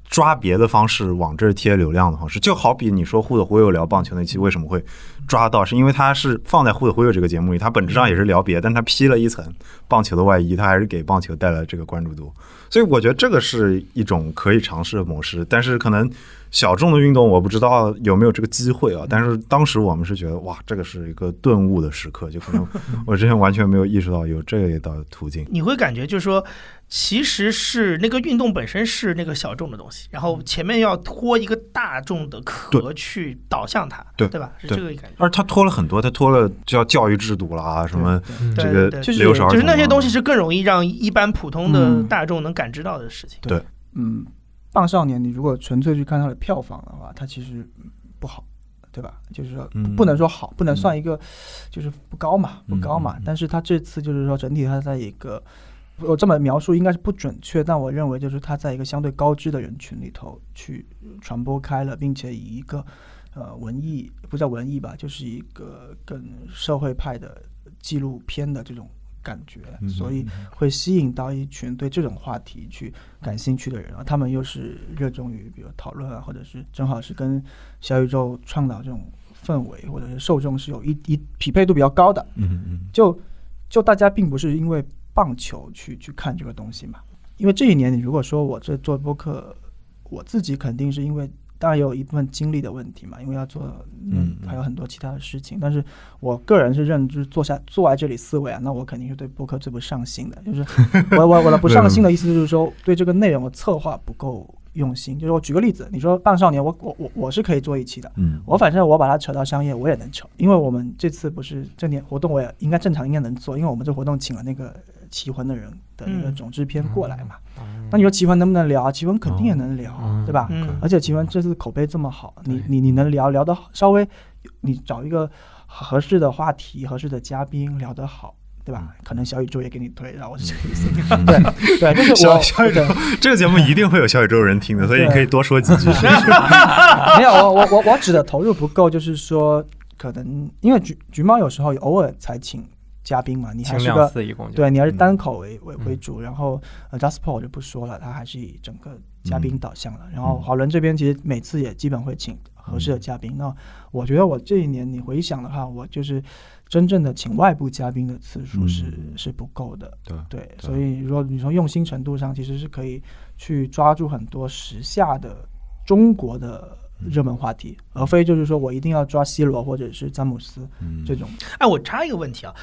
抓别的方式往这儿贴流量的方式，就好比你说《忽的忽悠》聊棒球那期为什么会抓到，是因为它是放在《忽的忽悠》这个节目里，它本质上也是聊别，但它披了一层棒球的外衣，它还是给棒球带来这个关注度。所以我觉得这个是一种可以尝试的模式，但是可能小众的运动我不知道有没有这个机会啊。但是当时我们是觉得哇，这个是一个顿悟的时刻，就可能 我之前完全没有意识到有这一道途径。你会感觉就是说。其实是那个运动本身是那个小众的东西，然后前面要拖一个大众的壳去导向它，对对吧？是这个感觉。而他拖了很多，他拖了叫教育制度啦，什么这个就是就是那些东西是更容易让一般普通的大众能感知到的事情。对，嗯，棒少年，你如果纯粹去看它的票房的话，它其实不好，对吧？就是说不能说好，不能算一个就是不高嘛，不高嘛。但是它这次就是说整体它在一个。我这么描述应该是不准确，但我认为就是他在一个相对高知的人群里头去传播开了，并且以一个呃文艺不叫文艺吧，就是一个更社会派的纪录片的这种感觉，所以会吸引到一群对这种话题去感兴趣的人，他们又是热衷于比如讨论啊，或者是正好是跟小宇宙倡导这种氛围或者是受众是有一一匹配度比较高的，嗯嗯，就就大家并不是因为。棒球去去看这个东西嘛？因为这一年，你如果说我这做播客，我自己肯定是因为当然也有一部分精力的问题嘛，因为要做，嗯，还有很多其他的事情。但是我个人是认知坐下坐在这里思维啊，那我肯定是对播客最不上心的。就是我我我的不上心的意思就是说，对这个内容的策划不够用心。就是我举个例子，你说《半少年》，我我我我是可以做一期的，嗯，我反正我把它扯到商业，我也能扯，因为我们这次不是这年活动，我也应该正常应该能做，因为我们这活动请了那个。奇魂的人的一个总制片过来嘛？那你说奇魂能不能聊？奇魂肯定也能聊，对吧？而且奇魂这次口碑这么好，你你你能聊聊的稍微，你找一个合适的话题、合适的嘉宾聊得好，对吧？可能小宇宙也给你推，然后是这个意思。对 对，就是我小宇宙这个节目一定会有小宇宙人听的，所以你可以多说几句。没有，我我我我指的投入不够，就是说可能因为橘橘猫有时候偶尔才请。嘉宾嘛，你还是个对，你还是单口为为为主，然后呃，Jasper 我就不说了，他还是以整个嘉宾导向了。然后华伦这边其实每次也基本会请合适的嘉宾。那我觉得我这一年你回想的话，我就是真正的请外部嘉宾的次数是是不够的。对对，所以如果你从用心程度上，其实是可以去抓住很多时下的中国的。热门话题，而非就是说我一定要抓 C 罗或者是詹姆斯这种。哎，我插一个问题啊，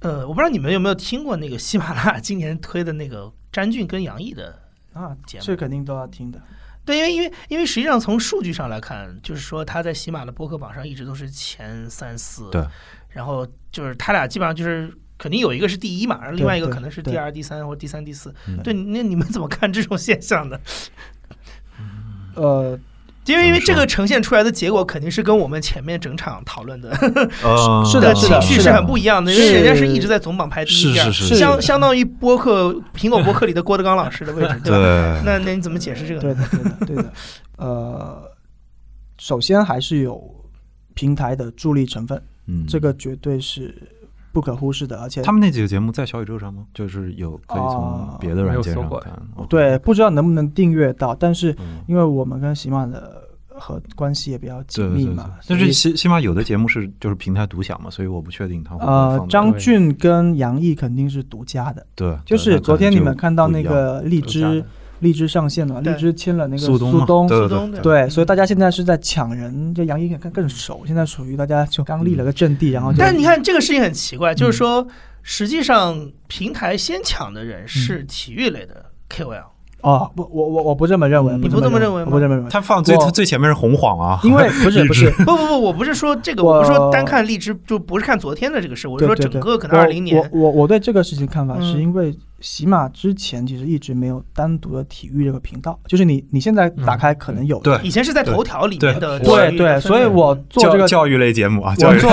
呃，我不知道你们有没有听过那个喜马拉雅今年推的那个詹俊跟杨毅的啊节目，这肯定都要听的。对，因为因为因为实际上从数据上来看，就是说他在喜马的播客榜上一直都是前三四。对。然后就是他俩基本上就是肯定有一个是第一嘛，然后另外一个可能是第二、第三或者第三、第四。对，那你们怎么看这种现象呢？呃。因为因为这个呈现出来的结果肯定是跟我们前面整场讨论的 是的情绪是很不一样的，因为人家是一直在总榜排第一，相相当于播客苹果播客里的郭德纲老师的位置，对吧？那那你怎么解释这个？对的，对的，对的。呃，首先还是有平台的助力成分，嗯，这个绝对是不可忽视的。而且他们那几个节目在小宇宙上吗？就是有可以从别的软件上看。对，不知道能不能订阅到，但是因为我们跟喜马的。和关系也比较紧密嘛，但是起起码有的节目是就是平台独享嘛，所以我不确定它会呃，张俊跟杨毅肯定是独家的，对，就是昨天你们看到那个荔枝荔枝上线了，荔枝签了那个苏东苏东。对，所以大家现在是在抢人，就杨毅更更熟，现在属于大家就刚立了个阵地，然后但是你看这个事情很奇怪，就是说实际上平台先抢的人是体育类的 KOL，哦，不，我我我不这么认为，你不不这么认为吗？我不这么认为，他放最他最前面是红晃啊，因为不是不是，不不不，我不是说这个，我我不是说单看荔枝，就不是看昨天的这个事，我是说整个可能我二零年，我我我对这个事情看法嗯。是因为喜马之前其实一直没有单独的体育这个频道，就是你你现在打开可能有，对。以前是在头条里面的对。对，所以我做这个教教育类节目啊，教育我做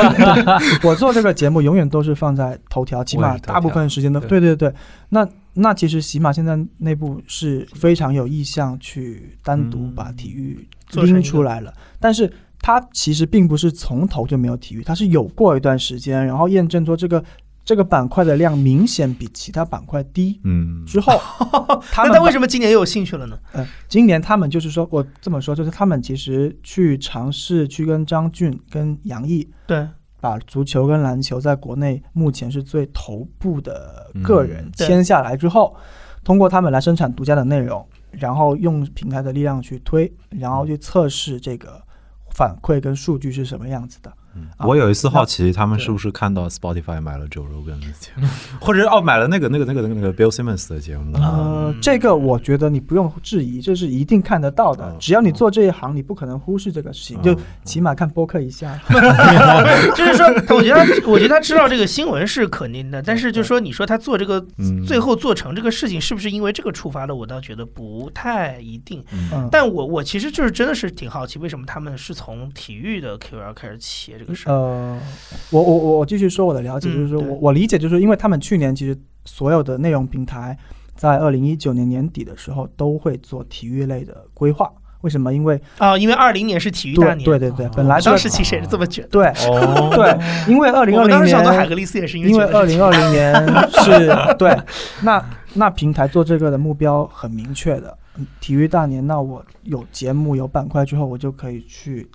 我做这个节目永远都是放在头条，起码大部分时间都对对对对。那那其实喜马现在内部是非常有意向去单独把体育拎出来了，但是它其实并不是从头就没有体育，它是有过一段时间，然后验证说这个这个板块的量明显比其他板块低。嗯，之后，他那他为什么今年又有兴趣了呢？呃，今年他们就是说，我这么说，就是他们其实去尝试去跟张俊、跟杨毅对，把足球跟篮球在国内目前是最头部的个人签下来之后，通过他们来生产独家的内容，然后用平台的力量去推，然后去测试这个反馈跟数据是什么样子的。啊我有一次好奇，他们是不是看到 Spotify 买了 Joe Rogan 的节目，或者哦买了那个那个那个那个那个 Bill Simmons 的节目？呃，这个我觉得你不用质疑，这是一定看得到的嗯。只要你做这一行，你不可能忽视这个事情，就嗯起码看播客一下。就是说，我觉得，我觉得他知道这个新闻是肯定的，但是就是说，你说他做这个嗯最后做成这个事情，是不是因为这个触发的？我倒觉得不太一定。嗯，但我我其实就是真的是挺好奇，为什么他们是从体育的 KOL 开始起这个事儿？呃，我我我我继续说我的了解，嗯就是说对我我理解，就是因为他们去年其实所有的内容平台在二零一九年年底的时候都会做体育类的规划。为什么？因为啊，因为二零年是体育大年，对对对，本来这个当时其实也是这么觉得。对哦对，因为二零二零年当时想做海格力斯也是因为二零二零年是 对，那那平台做这个的目标很明确的，嗯体育大年，那我有节目有板块之后，我就可以去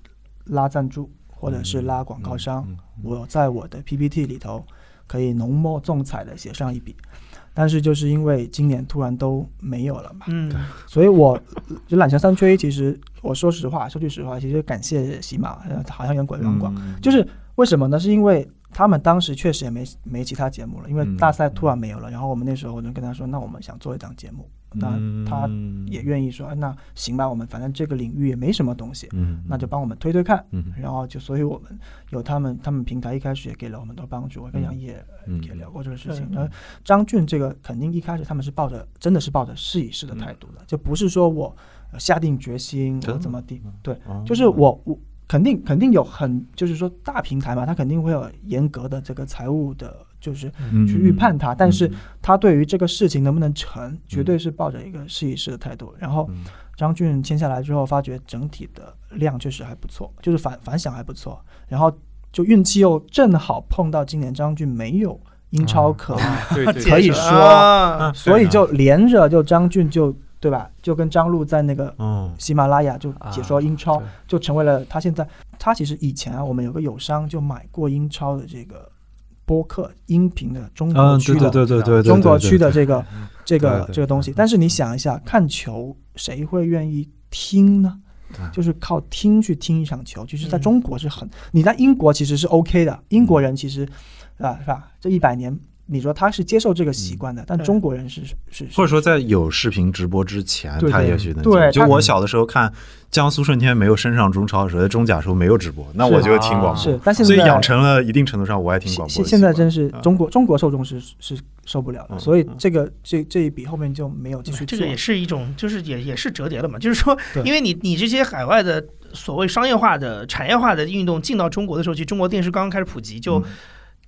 拉赞助或者是拉广告商，嗯我在我的 PPT 里头可以浓墨重彩的写上一笔。但是就是因为今年突然都没有了嘛，嗯，所以我就懒翔三缺一。其实我说实话，说句实话，其实感谢喜马，呃好像有广，嗯就是为什么呢？是因为他们当时确实也没没其他节目了，因为嗯大赛突然没有了。然后我们那时候我就跟他说，那我们想做一档节目，那他嗯也愿意说，哎那行吧，我们反正这个领域也没什么东西，嗯。那就帮我们推推看。嗯。然后就所以我们有他们，他们平台一开始也给了我们很多帮助。我跟杨毅也聊过这个事情。那张俊这个肯定一开始他们是抱着真的是抱着试一试的态度的，就不是说我呃下定决心真的我怎么地，对，哦。就是我我肯定肯定有很就是说大平台嘛，它肯定会有严格的这个财务的，就是嗯去预判它，但是嗯他对于这个事情能不能成，绝对是抱着一个试一试的态度。然后嗯。张俊签下来之后，发觉整体的量确实还不错，就是反反响还不错，然后就运气又正好碰到今年张俊没有英超可 可以说啊。所以就连着就张俊就对吧，就跟张璐在那个哦喜马拉雅就解说英超，对。就成为了他现在他其实以前啊，我们有个友商就买过英超的这个播客音频的中国嗯，区的、对对对对对对，中国区的这个这个这个东西。但是你想一下，看球谁会愿意听呢对？就是靠听去听一场球，就是在嗯中国是很，你在英国其实是 OK 的，英国人其实啊是吧？这一百年，你说他是接受这个习惯的，但中国人是是是或者说在有视频直播之前，他也许能对就我小的时候看江苏舜天没有升上中超的时候，在中甲时候没有直播，那我就听广播，是，但现在所以养成了一定程度上我爱听广播现。现在真是啊中国中国受众是是受不了的，嗯所以这个这这一笔后面就没有继续做这个。也是一种，就是也也是折叠了嘛，就是说，因为你你这些海外的所谓商业化的、产业化的运动进到中国的时候，其实中国电视刚刚开始普及，就嗯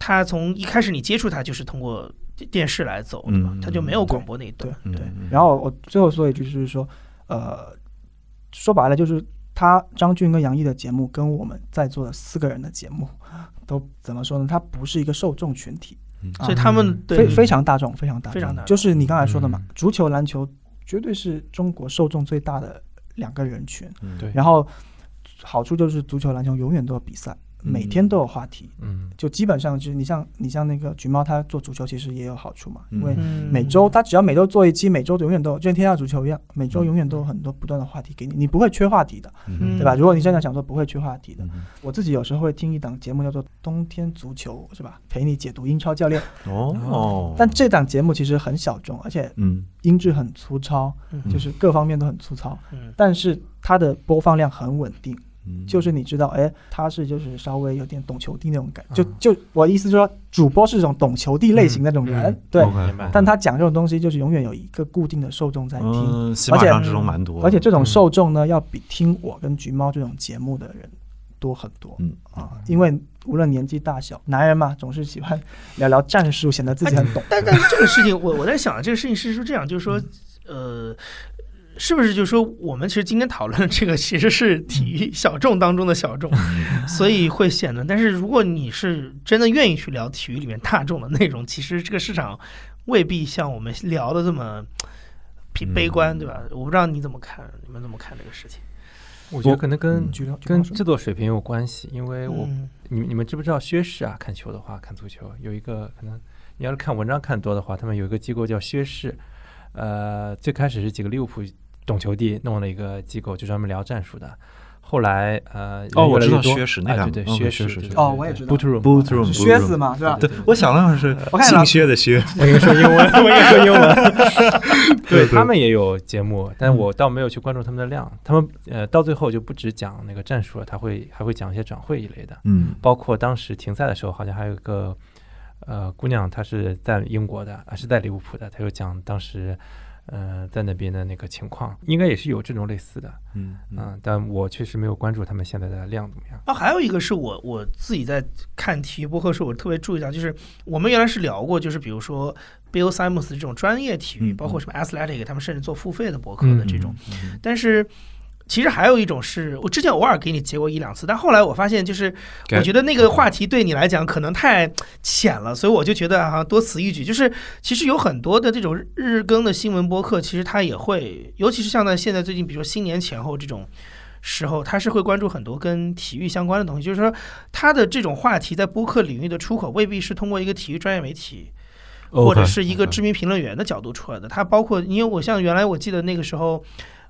它从一开始你接触他就是通过电视来走的嘛嗯，它就没有广播那一段。嗯对，然后我最后说一句，就是说，呃，说白了就是他张俊跟杨毅的节目跟我们在座的四个人的节目都怎么说呢？他不是一个受众群体，所以他们非对。非常大众，非常大众，非常大众。就是你刚才说的嘛，嗯。足球、篮球绝对是中国受众最大的两个人群。嗯。对。然后好处就是足球、篮球永远都有比赛，每天都有话题，嗯。就基本上就是你像你像那个橘猫，它做足球其实也有好处嘛，因为嗯。每周它只要每周做一期，每周永远都有，就像天下足球一样，每周永远都有很多不断的话题给你，你不会缺话题的，嗯对吧？如果你真的想说不会缺话题的，嗯我自己有时候会听一档节目叫做《冬天足球》，是吧？陪你解读英超教练，哦，但这档节目其实很小众，而且嗯。音质很粗糙，嗯。就是各方面都很粗糙，嗯。但是它的播放量很稳定。嗯就是你知道，哎，他是就是稍微有点懂球帝那种感，啊就就我意思就是说，主播是这种懂球帝类型的那种人，对。OK 明白但他讲这种东西，就是永远有一个固定的受众在听，嗯，喜马上这种蛮多，而且这种嗯受众呢，要比听我跟橘猫这种节目的人多很多。嗯啊，因为无论年纪大小，男人嘛，总是喜欢聊聊战术，显得自己很懂。但但是这个事情，我我在想，这个事情是不是这样？就是说，嗯呃，是不是就是说，我们其实今天讨论的这个其实是体育小众当中的小众，嗯所以会显得。但是如果你是真的愿意去聊体育里面大众的内容，其实这个市场未必像我们聊的这么悲悲观，对吧？我不知道你怎么看，你们怎么看这个事情？我觉得可能跟跟制作水平有关系，因为我嗯你你们知不知道薛氏啊？看球的话，看足球有一个可能，你要是看文章看多的话，他们有一个机构叫薛氏，呃，最开始是几个利物浦懂球帝弄了一个机构，就专门聊战术的。后来呃，哦我知道薛氏那哎对对，两个哦薛氏哦我也知道。Boot Room Boot Room 是靴子嘛，是吧？对，我想的是我看了姓薛的 薛，我应该说英文，我应该说英文。对对他们也有节目，但我倒没有去关注他们的量。他们呃，到最后就不只讲那个战术了，他会还会讲一些转会一类的，嗯。包括当时停赛的时候，好像还有一个呃姑娘，她是在英国的，啊是在利物浦的，她就讲当时呃在那边的那个情况，应该也是有这种类似的，嗯嗯、但我确实没有关注他们现在的量怎么样。啊，还有一个是我我自己在看体育播客的时候，我特别注意到，就是我们原来是聊过，就是比如说 Bill Simmons 这种专业体育，嗯包括什么 Athletic，他们甚至做付费的博客的这种。嗯但是其实还有一种是我之前偶尔给你截过一两次，但后来我发现，就是我觉得那个话题对你来讲可能太浅了，所以我就觉得啊，多此一举。就是其实有很多的这种日更的新闻播客，其实它也会，尤其是像在现在最近，比如说新年前后这种。时候，它是会关注很多跟体育相关的东西，就是说，它的这种话题在播客领域的出口未必是通过一个体育专业媒体，或者是一个知名评论员的角度出来的。它包括，因为我像原来我记得那个时候，《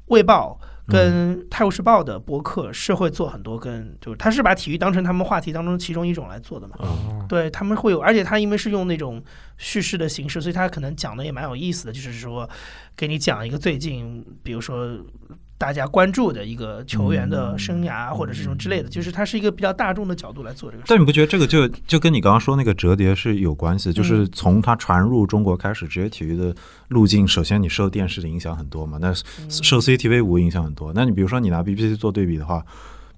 卫报》跟《泰晤士报》的博客是会做很多跟，就是他是把体育当成他们话题当中其中一种来做的嘛。哦，对他们会有，而且他因为是用那种叙事的形式，所以他可能讲的也蛮有意思的，就是说给你讲一个最近，比如说大家关注的一个球员的生涯或者是什么之类的，就是它是一个比较大众的角度来做这个事。但你不觉得这个就就跟你刚刚说那个折叠是有关系？就是从它传入中国开始，职业体育的路径，首先你受电视的影响很多嘛，那受 CCTV 五影响很多。那你比如说你拿 BBC 做对比的话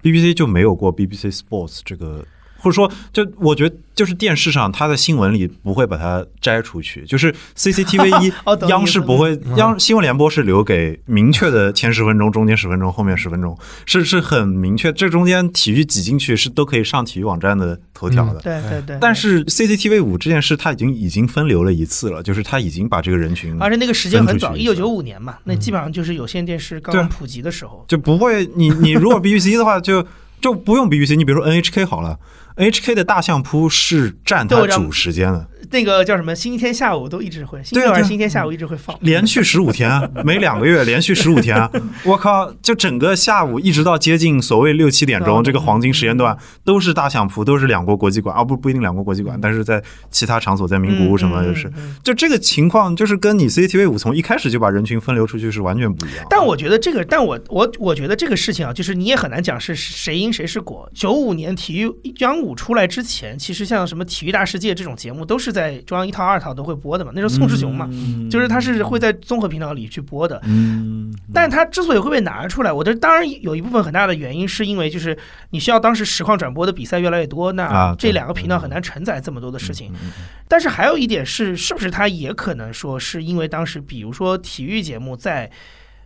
，BBC 就没有过 BBC Sports 这个。或者说，就我觉得，就是电视上它的新闻里不会把它摘出去，就是 CCTV 一央视不会，央新闻联播是留给明确的前十分钟、中间十分钟、后面十分钟，是是很明确。这中间体育挤进去是都可以上体育网站的头条的。对对对，但是 CCTV 五这件事，它已经已经分流了一次了，就是它已经把这个人群，而且那个时间很早，一九九五年嘛，那基本上就是有线电视刚刚普及的时候。就不会你你如果 BBC 的话就就不用 BBC，你比如说 NHK 好了，NHK 的大象扑是占它对我知道主时间的，那个叫什么？星期天下午都一直会，星期六还是对啊星期天下午一直会放。连续十五天啊，每两个月连续十五天啊，我靠，就整个下午一直到接近所谓六七点钟嗯这个黄金时间段，都是大象扑，都是两国国际馆啊，不不一定两国国际馆，但是在其他场所，在名古屋什么嗯就是就这个情况，就是跟你 CCTV 五从一开始就把人群分流出去是完全不一样。但我觉得这个，但我我我觉得这个事情啊，就是你也很难讲是谁因谁是果。九五年体育央五出来之前，其实像什么《体育大世界》这种节目，都是在中央一套、二套都会播的嘛。那时候宋世雄嘛，嗯就是他是会在综合频道里去播的。嗯，但他之所以会被拿出来，我觉得当然有一部分很大的原因是因为就是你需要当时实况转播的比赛越来越多，啊那对这两个频道很难承载这么多的事情。嗯但是还有一点是，是不是他也可能说是因为当时比如说体育节目在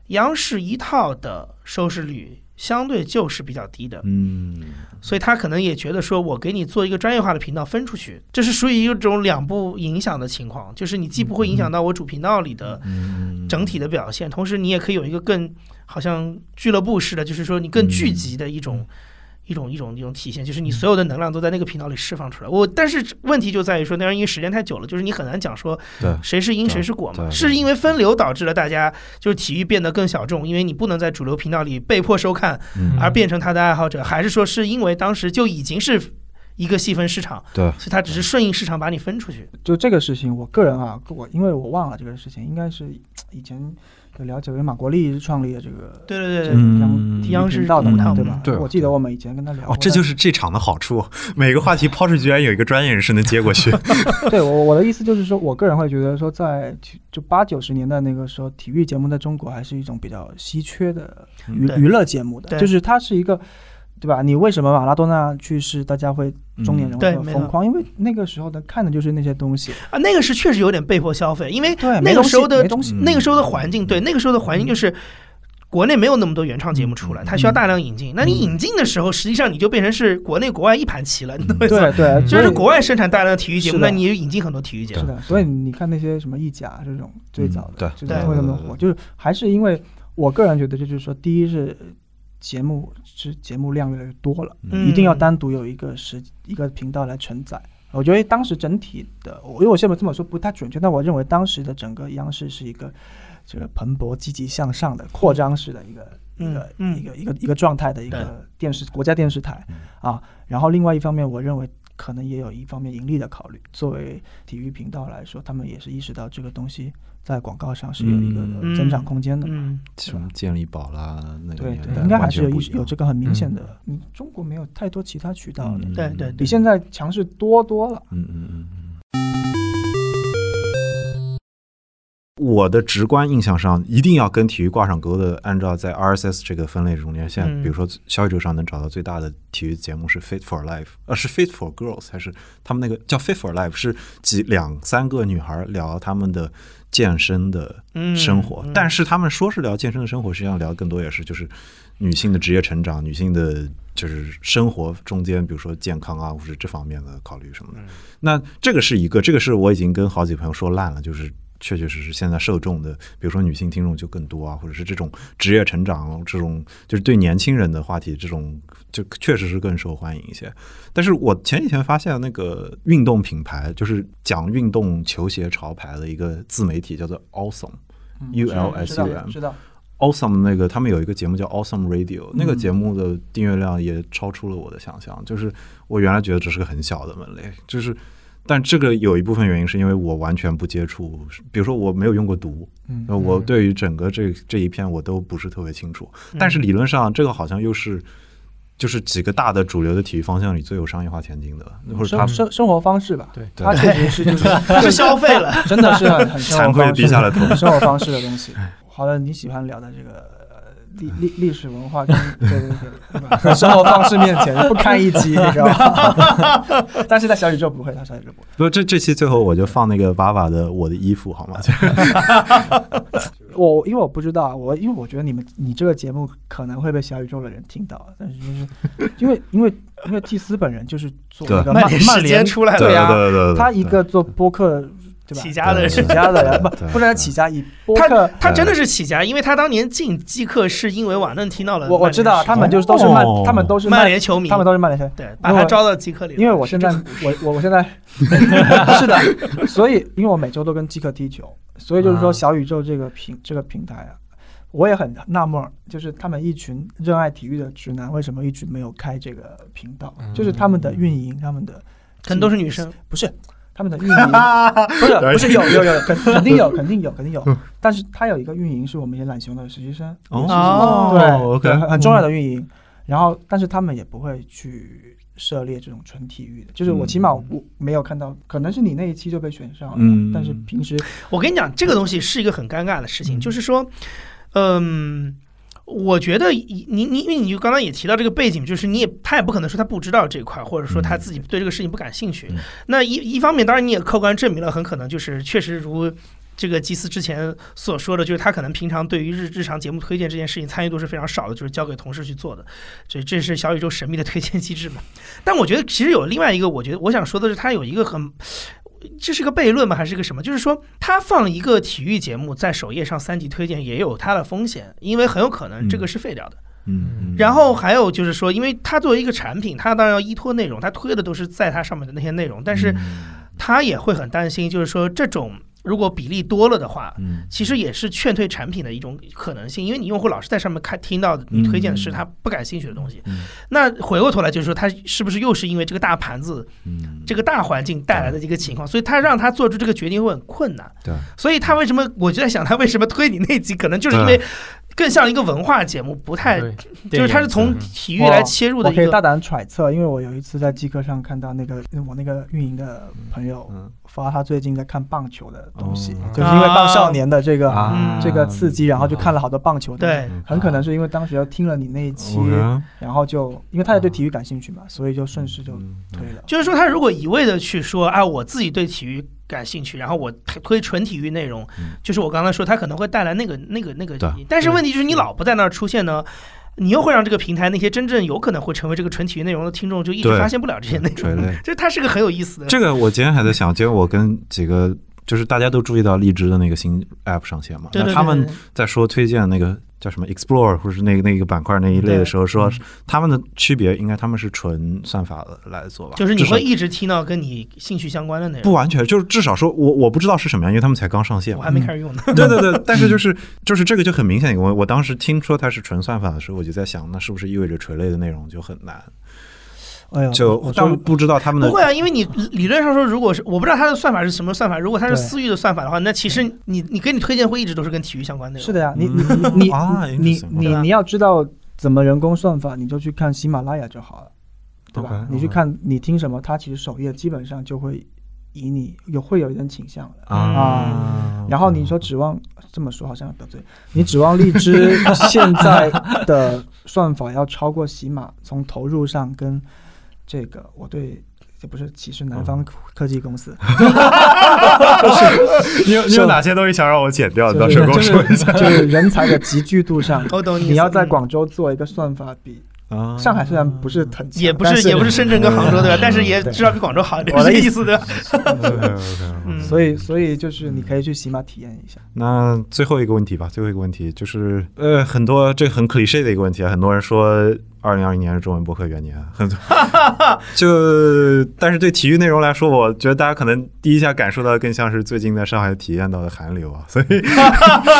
央视一套的收视率相对就是比较低的，嗯，所以他可能也觉得说我给你做一个专业化的频道分出去，这是属于一种两不影响的情况，就是你既不会影响到我主频道里的嗯。整体的表现，同时你也可以有一个更好像俱乐部似的，就是说你更聚集的一种。一一种一种一种体现，就是你所有的能量都在那个频道里释放出来。我但是问题就在于说，那样因为时间太久了，就是你很难讲说对谁是因谁是果嘛，是因为分流导致了大家就是体育变得更小众，因为你不能在主流频道里被迫收看，嗯。而变成他的爱好者，还是说是因为当时就已经是一个细分市场，对，所以他只是顺应市场把你分出去。就这个事情，我个人啊，我因为我忘了这个事情，应该是以前有了解，因为马国立创立的这个对对对央央视频道的嘛，对吧？对我记得我们以前跟他聊过哦，这就是这场的好处，每个话题抛出去，居然有一个专业人士能接过去。对我我的意思就是说，我个人会觉得说在，就八九十年代那个时候，体育节目在中国还是一种比较稀缺的娱娱乐节目的，对就是它是一个，对吧？你为什么马拉多纳去世，大家会中年人会疯狂？因为那个时候的看的就是那些东西，啊，那个是确实有点被迫消费，因为，那个时候的东西，嗯那个时候的环境，对那个时候的环境就是。国内没有那么多原创节目出来，嗯它需要大量引进。那你引进的时候，实际上你就变成是国内国外一盘棋了，你懂我意思？对对，就是国外生产大量的体育节目，那你就引进很多体育节目。是的，所以你看那些什么意甲这种最早的，嗯就是对为什么火，就是还是因为我个人觉得，就是说，第一是节目是节目量越来越多了，嗯一定要单独有一个时一个频道来承载。我觉得当时整体的，我因为我现在这么说不太准确，但我认为当时的整个央视是一个这个蓬勃、积极向上的扩张式的一个。一个一个一个一个状态的一个电视国家电视台啊，然后另外一方面，我认为可能也有一方面盈利的考虑。作为体育频道来说，他们也是意识到这个东西在广告上是有一个嗯增长空间的嘛。嗯，什么健力宝啦，那个对对，应该还是有一完全不一样有这个很明显的。你中国没有太多其他渠道了，对对比现在强势多多了。嗯嗯嗯嗯。我的直观印象上，一定要跟体育挂上钩的。按照在 RSS 这个分类中间，现在嗯比如说小宇宙上能找到最大的体育节目是 Fit for Life，呃，是 Fit for Girls 还是他们那个叫 Fit for Life？是几两三个女孩聊他们的健身的嗯生活，嗯但是他们说是聊健身的生活，实际上聊的更多也是就是女性的职业成长、女性的就是生活中间，比如说健康啊，或者这方面的考虑什么的。嗯那这个是一个，这个是我已经跟好几个朋友说烂了，就是。确确实实，现在受众的，比如说女性听众就更多啊，或者是这种职业成长这种，就是对年轻人的话题，这种就确实是更受欢迎一些。但是我前几天发现那个运动品牌，就是讲运动球鞋潮牌的一个自媒体，叫做 Awesome U L S U M，知道，Awesome 那个他们有一个节目叫 Awesome Radio，那个嗯节目的订阅量也超出了我的想象。就是我原来觉得这是个很小的门类，就是，但这个有一部分原因是因为我完全不接触，比如说我没有用过毒，我对于整个这这一片我都不是特别清楚。但是理论上，这个好像又是就是几个大的主流的体育方向里最有商业化前景的，或者他生生生活方式吧，对它确实是就是 它是消费了。真的是很 很惭愧低下了头生活方式的东西。好了，你喜欢聊的这个呃历历历史文化跟 对对对对吧，在生活方式面前不堪一击，你知道吗？但是在小宇宙不会，他小宇宙不会。不这这期最后我就放那个娃娃的我的衣服好吗？我因为我不知道，我因为我觉得你们你这个节目可能会被小宇宙的人听到，但是就是因为因为因为蒂斯本人就是做那个曼曼曼联出来了，对啊对对对，他一个做播客对吧？起家的人。起家的人。不对。不能起家以播他客。他真的是起家，因为他当年进基克是因为瓦嫩听到了我我知道他们就是都是曼，他们都是曼联球迷，他们都是曼联球迷。对把他招到基克里，因为我现在我我我现在 是的，所以因为我每周都跟基克踢球，所以就是说啊小宇宙这个平这个平台啊，我也很纳闷，就是他们一群热爱体育的直男为什么一直没有开这个频道？就是他们的运营，他们的可能都是女生，不是他们的运营，不是不是有有有肯 肯定有肯定有肯定有，但是他有一个运营是我们一些懒熊的实习生，哦对很很重要的运营。然后，但是他们也不会去涉猎这种纯体育的，就是我起码我没有看到，可能是你那一期就被选上了，嗯。但是平时我跟你讲，这个东西是一个很尴尬的事情，就是说，嗯。我觉得你你你，因为你就刚刚也提到这个背景，就是你也他也不可能说他不知道这一块，或者说他自己对这个事情不感兴趣。嗯那一一方面，当然你也客观证明了，很可能就是确实如这个吉斯之前所说的，就是他可能平常对于日日常节目推荐这件事情参与度是非常少的，就是交给同事去做的。这这是小宇宙神秘的推荐机制嘛？但我觉得其实有另外一个，我觉得我想说的是，他有一个很。这是个悖论吗？还是个什么？就是说，他放一个体育节目在首页上三级推荐也有它的风险，因为很有可能这个是废掉的。嗯，然后还有就是说，因为它作为一个产品，它当然要依托内容，它推的都是在它上面的那些内容，但是它也会很担心，就是说这种如果比例多了的话，嗯。其实也是劝退产品的一种可能性，因为你用户老是在上面看听到你推荐的是他不感兴趣的东西，嗯。那回过头来就是说，他是不是又是因为这个大盘子、嗯，这个大环境带来的一个情况，所以他让他做出这个决定会很困难。对，所以他为什么我就在想，他为什么推你那集，可能就是因为更像一个文化节目，不太就是它是从体育来切入的一个。我可以大胆揣测，因为我有一次在极客上看到那个我那个运营的朋友嗯。发他最近在看棒球的东西，哦就是因为棒少年的这个、啊。这个刺激，然后就看了好多棒球。的。对，很可能是因为当时要听了你那一期然。后就因为他也对体育感兴趣嘛，所以就顺势就嗯。推了。就是说，他如果一味的去说啊，我自己对体育感兴趣，然后我推推纯体育内容，嗯就是我刚才说，他可能会带来那个那个那个对。但是问题就是，你老不在那儿出现呢，你又会让这个平台那些真正有可能会成为这个纯体育内容的听众，就一直发现不了这些内容垂泪。就它是个很有意思的。这个我今天还在想，今天我跟几个就是大家都注意到荔枝的那个新 app 上线嘛，他们在说推荐那个叫什么 Explore 或者是那个那个板块那一类的时候，说他们的区别应该他们是纯算法的来做吧，就是你会一直听到跟你兴趣相关的内容。不完全，就是至少说我我不知道是什么样，因为他们才刚上线我还。没开始用呢。对对对，但是就是就是这个就很明显一个问。我当时听说它是纯算法的时候，我就在想，那是不是意味着垂类的内容就很难？哎呀，就我说但不知道他们的不会啊，因为你理论上说，如果是我不知道它的算法是什么算法，如果它是私域的算法的话，那其实你你给你推荐会一直都是跟体育相关的。是的呀，你你嗯。你啊你你你你要知道怎么人工算法，你就去看喜马拉雅就好了，对吧？你去看你听什么，它其实首页基本上就会以你有会有一点倾向的。啊，然后你说指望这么说好像得罪。你，指望荔枝现在的算法要超过喜马，从投入上跟这个我对。这不是歧视南方科技公司，你有你有哪些东西想让我剪掉？你到就是时候跟我说一下。就是人才的集聚度上，你要在嗯广州做一个算法，比啊上海虽然不是很也不是是也不是深圳跟杭州对吧？但是也对至少比广州好一点，我的意是这意思对吧所以所以就是你可以去喜马体验一下。那最后一个问题吧，最后一个问题就是，呃，很多这很 cliche 的一个问题啊，很多人说二零二一年是中文播客元年，很多，就但是对体育内容来说，我觉得大家可能第一下感受到更像是最近在上海体验到的寒流啊，所以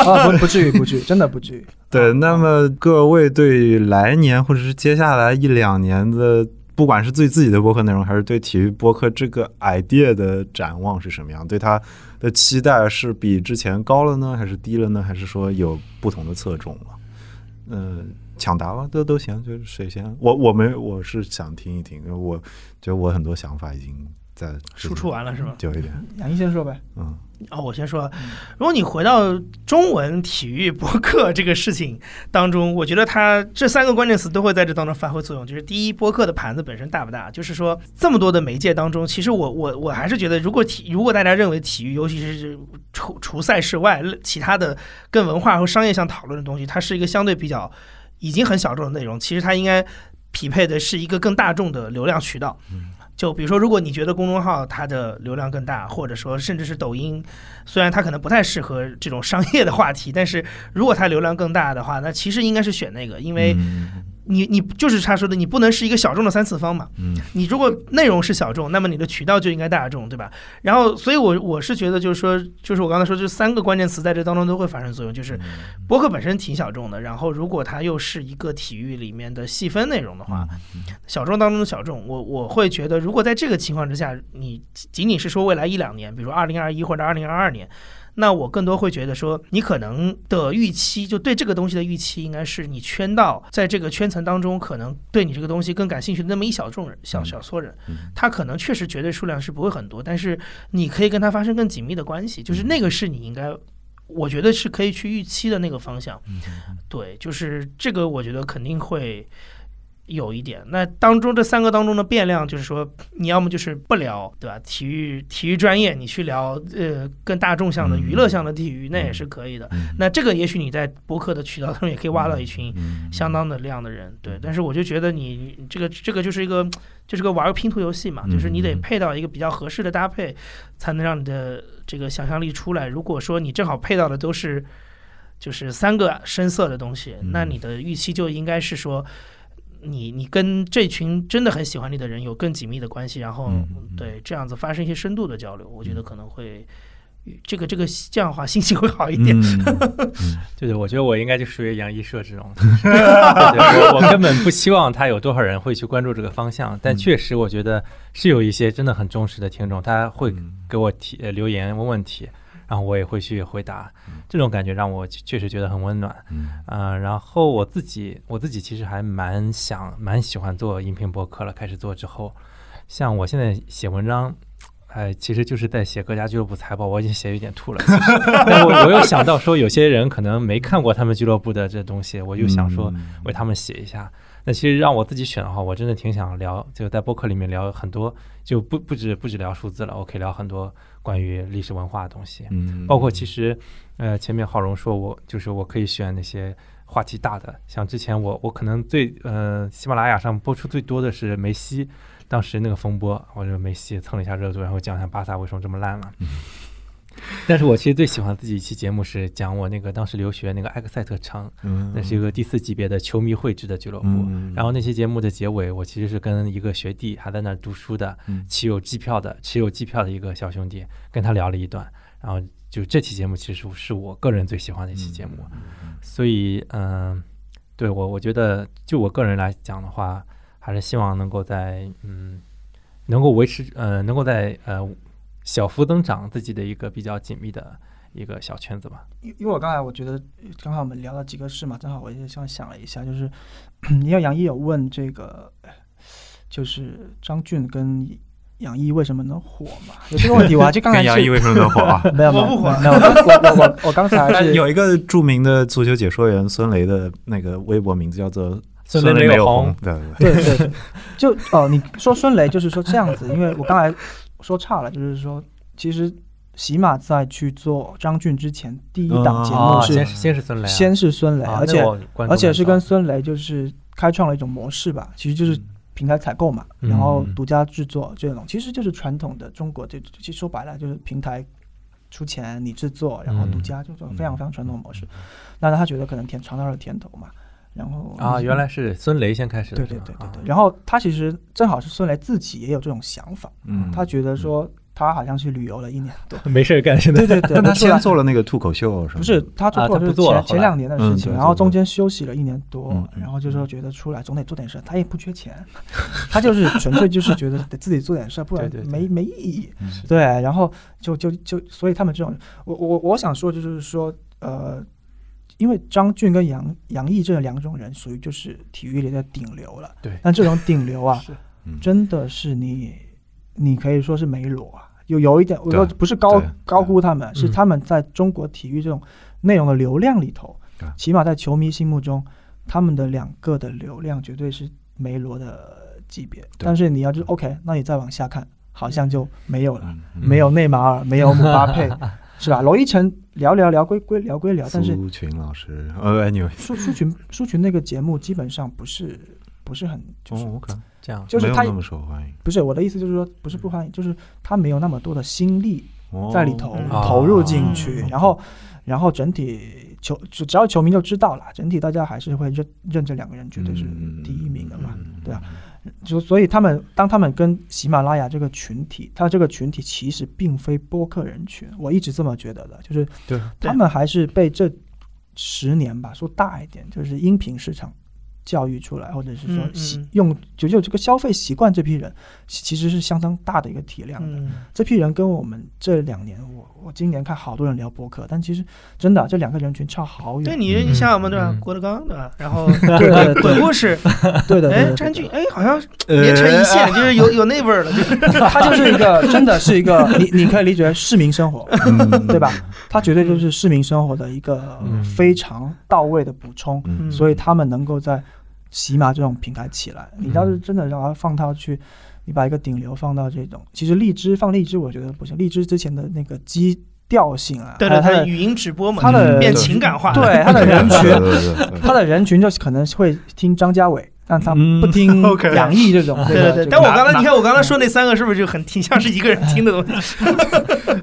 啊，不 不至于不至于，真的不至于。对，那么各位对来年或者是接下来一两年的，不管是对自己的播客内容，还是对体育播客这个 idea 的展望是什么样？对它的期待是比之前高了呢，还是低了呢？还是说有不同的侧重了？嗯、抢答吧，都都行，就是谁先？我我没我是想听一听，因为我觉得我很多想法已经在输出完了是吗？久一点，杨一先说呗。嗯哦，我先说，如果你回到中文体育播客这个事情当中，我觉得它这三个关键词都会在这当中发挥作用。就是第一，播客的盘子本身大不大？就是说这么多的媒介当中，其实我我我还是觉得，如果体如果大家认为体育，尤其是除除赛事外，其他的跟文化和商业相讨论的东西，它是一个相对比较已经很小众的内容，其实它应该匹配的是一个更大众的流量渠道。就比如说，如果你觉得公众号它的流量更大，或者说甚至是抖音，虽然它可能不太适合这种商业的话题，但是如果它流量更大的话，那其实应该是选那个，因为嗯你你就是他说的，你不能是一个小众的三次方嘛。嗯你如果内容是小众，那么你的渠道就应该大众，对吧？然后，所以我我是觉得，就是说，就是我刚才说，这三个关键词在这当中都会发生作用，就是博客本身挺小众的，然后如果它又是一个体育里面的细分内容的话，小众当中的小众，我我会觉得，如果在这个情况之下，你仅仅是说未来一两年，比如说二零二一或者二零二二年。那我更多会觉得说，你可能的预期，就对这个东西的预期，应该是你圈到在这个圈层当中，可能对你这个东西更感兴趣的那么一小众人、小小撮人，他可能确实绝对数量是不会很多，但是你可以跟他发生更紧密的关系，就是那个是你应该，我觉得是可以去预期的那个方向。对，就是这个，我觉得肯定会。有一点，那当中这三个当中的变量，就是说，你要么就是不聊，对吧？体育体育专业，你去聊呃更大众向的娱乐向的体育，那也是可以的。那这个也许你在博客的渠道上面也可以挖到一群相当的量的人，对。但是我就觉得你你这个这个就是一个就是个玩个拼图游戏嘛，就是你得配到一个比较合适的搭配，才能让你的这个想象力出来。如果说你正好配到的都是。就是三个深色的东西，嗯那你的预期就应该是说。你你跟这群真的很喜欢你的人有更紧密的关系，然后对这样子发生一些深度的交流，我觉得可能会这个这个这样的话心情会好一点。嗯 就是我觉得我应该就属于杨一社这种，对我我根本不希望他有多少人会去关注这个方向，但确实我觉得是有一些真的很忠实的听众，他会嗯。给我提呃留言问问题，然后我也会去回答，这种感觉让我确实觉得很温暖。嗯啊、然后我自己我自己其实还蛮想蛮喜欢做音频博客了，开始做之后，像我现在写文章。哎，其实就是在写各家俱乐部财报，我已经写有点吐了。但我我又想到说，有些人可能没看过他们俱乐部的这东西，我就想说嗯为他们写一下。那其实让我自己选的话，我真的挺想聊，就在播客里面聊很多，就不不止不止聊数字了，我可以聊很多关于历史文化的东西。嗯包括其实，呃，前面浩荣说我就是我可以选那些话题大的，像之前我我可能最呃喜马拉雅上播出最多的是梅西，当时那个风波，我就梅西蹭了一下热度，然后讲一下巴萨为什么这么烂了。但是我其实最喜欢自己一期节目是讲我那个当时留学那个埃克塞特城，嗯那是一个第四级别的球迷绘制的俱乐部。嗯然后那期节目的结尾，我其实是跟一个学弟还在那读书的，嗯持有机票的持有机票的一个小兄弟，跟他聊了一段。然后就这期节目其实是我个人最喜欢的一期节目，所以嗯、对我我觉得就我个人来讲的话，还是希望能够在嗯能够维持呃能够在呃小幅增长自己的一个比较紧密的一个小圈子吧。因因为我刚才我觉得刚好我们聊了几个事嘛，正好我也想想了一下，就是 因为杨毅有问这个，就是张俊跟杨毅为什么能火嘛？有这个问题，我还就 刚才跟杨毅为什么能火啊？没有没有我不火没有，我我我我刚才是有一个著名的足球解说员孙雷的那个微博名字叫做 孙雷有红对对对，就哦，你说孙雷就是说这样子，因为我刚才说差了，就是说其实喜马在去做张俊之前，第一档节目哦，是先是先是孙雷、啊，先是孙雷，啊而且而且是跟孙雷就是开创了一种模式吧，其实就是平台采购嘛，嗯然后独家制作这种，其实就是传统的中国，就其实说白了就是平台出钱你制作，然后独家这种非常非常传统的模式。那他觉得可能甜尝到了甜头嘛，然后啊，原来是孙雷先开始的，对对对对对，然后他其实正好是孙雷自己也有这种想法，嗯他觉得说他好像去旅游了一年多，没事儿干，现在对对对，但他先做了那个脱口秀，是吗不是他做啊他做的是做了前前两年的事情，然后中间休息了一年多，然后就说觉得出来总得做点事，他也不缺钱，他就是纯粹就是觉得得自己做点事，不然对对对。没没意义。嗯。对，然后就就就所以他们这种，我我我想说就是说，呃，因为张俊跟杨杨毅这两种人属于就是体育里的顶流了，对。但这种顶流啊，是。嗯。真的是你，你可以说是没裸啊，有有一点，我说不是高高估他们，是嗯他们在中国体育这种内容的流量里头对，起码在球迷心目中，他们的两个的流量绝对是梅罗的级别。但是你要就 OK，那你再往下看，好像就没有了，嗯。没有内马尔，没有姆巴佩，是吧？罗一晨聊聊聊归归聊归聊，但是苏群老师，呃，anyway，苏苏群苏群那个节目基本上不是不是很就是哦，OK，这样，就是他没有那么受欢迎，不是我的意思，就是说不是不欢迎，就是他没有那么多的心力哦在里头、哦投入进去，哦然后然后整体球只只要球迷就知道了，整体大家还是会认认这两个人绝对是嗯第一名的嘛，嗯。对啊，就所以他们当他们跟喜马拉雅这个群体，他这个群体其实并非播客人群，我一直这么觉得的，就是对他们还是被这十年吧，说大一点，就是音频市场教育出来，或者是说用就就这个消费习惯这批人，其其实是相当大的一个体量的。嗯，这批人跟我们这两年，我我今年看好多人聊博客，但其实真的这两个人群差好远。对你你想想嘛，对吧？嗯？郭德纲对吧？然后 对对对鬼故事，对的，对哎，的詹俊，哎，好像呃连成一线，就是有有那味儿了，就是。他就是一个真的是一个你你可以理解为市民生活，嗯。对吧？他绝对就是市民生活的一个嗯。非常到位的补充，嗯。所以他们能够在喜马这种平台起来。你要是真的让它放到去，你把一个顶流放到这种，其实荔枝放荔枝，我觉得不行。荔枝之前的那个基调性啊，对对，它的他的语音直播嘛，它的变情感化，对它的人群对，对对对他的人群就可能会听张家伟，但他嗯不听 OK 杨毅这种。对对对，这个但我刚才你看我刚才说那三个是不是就很挺像是一个人听的东西？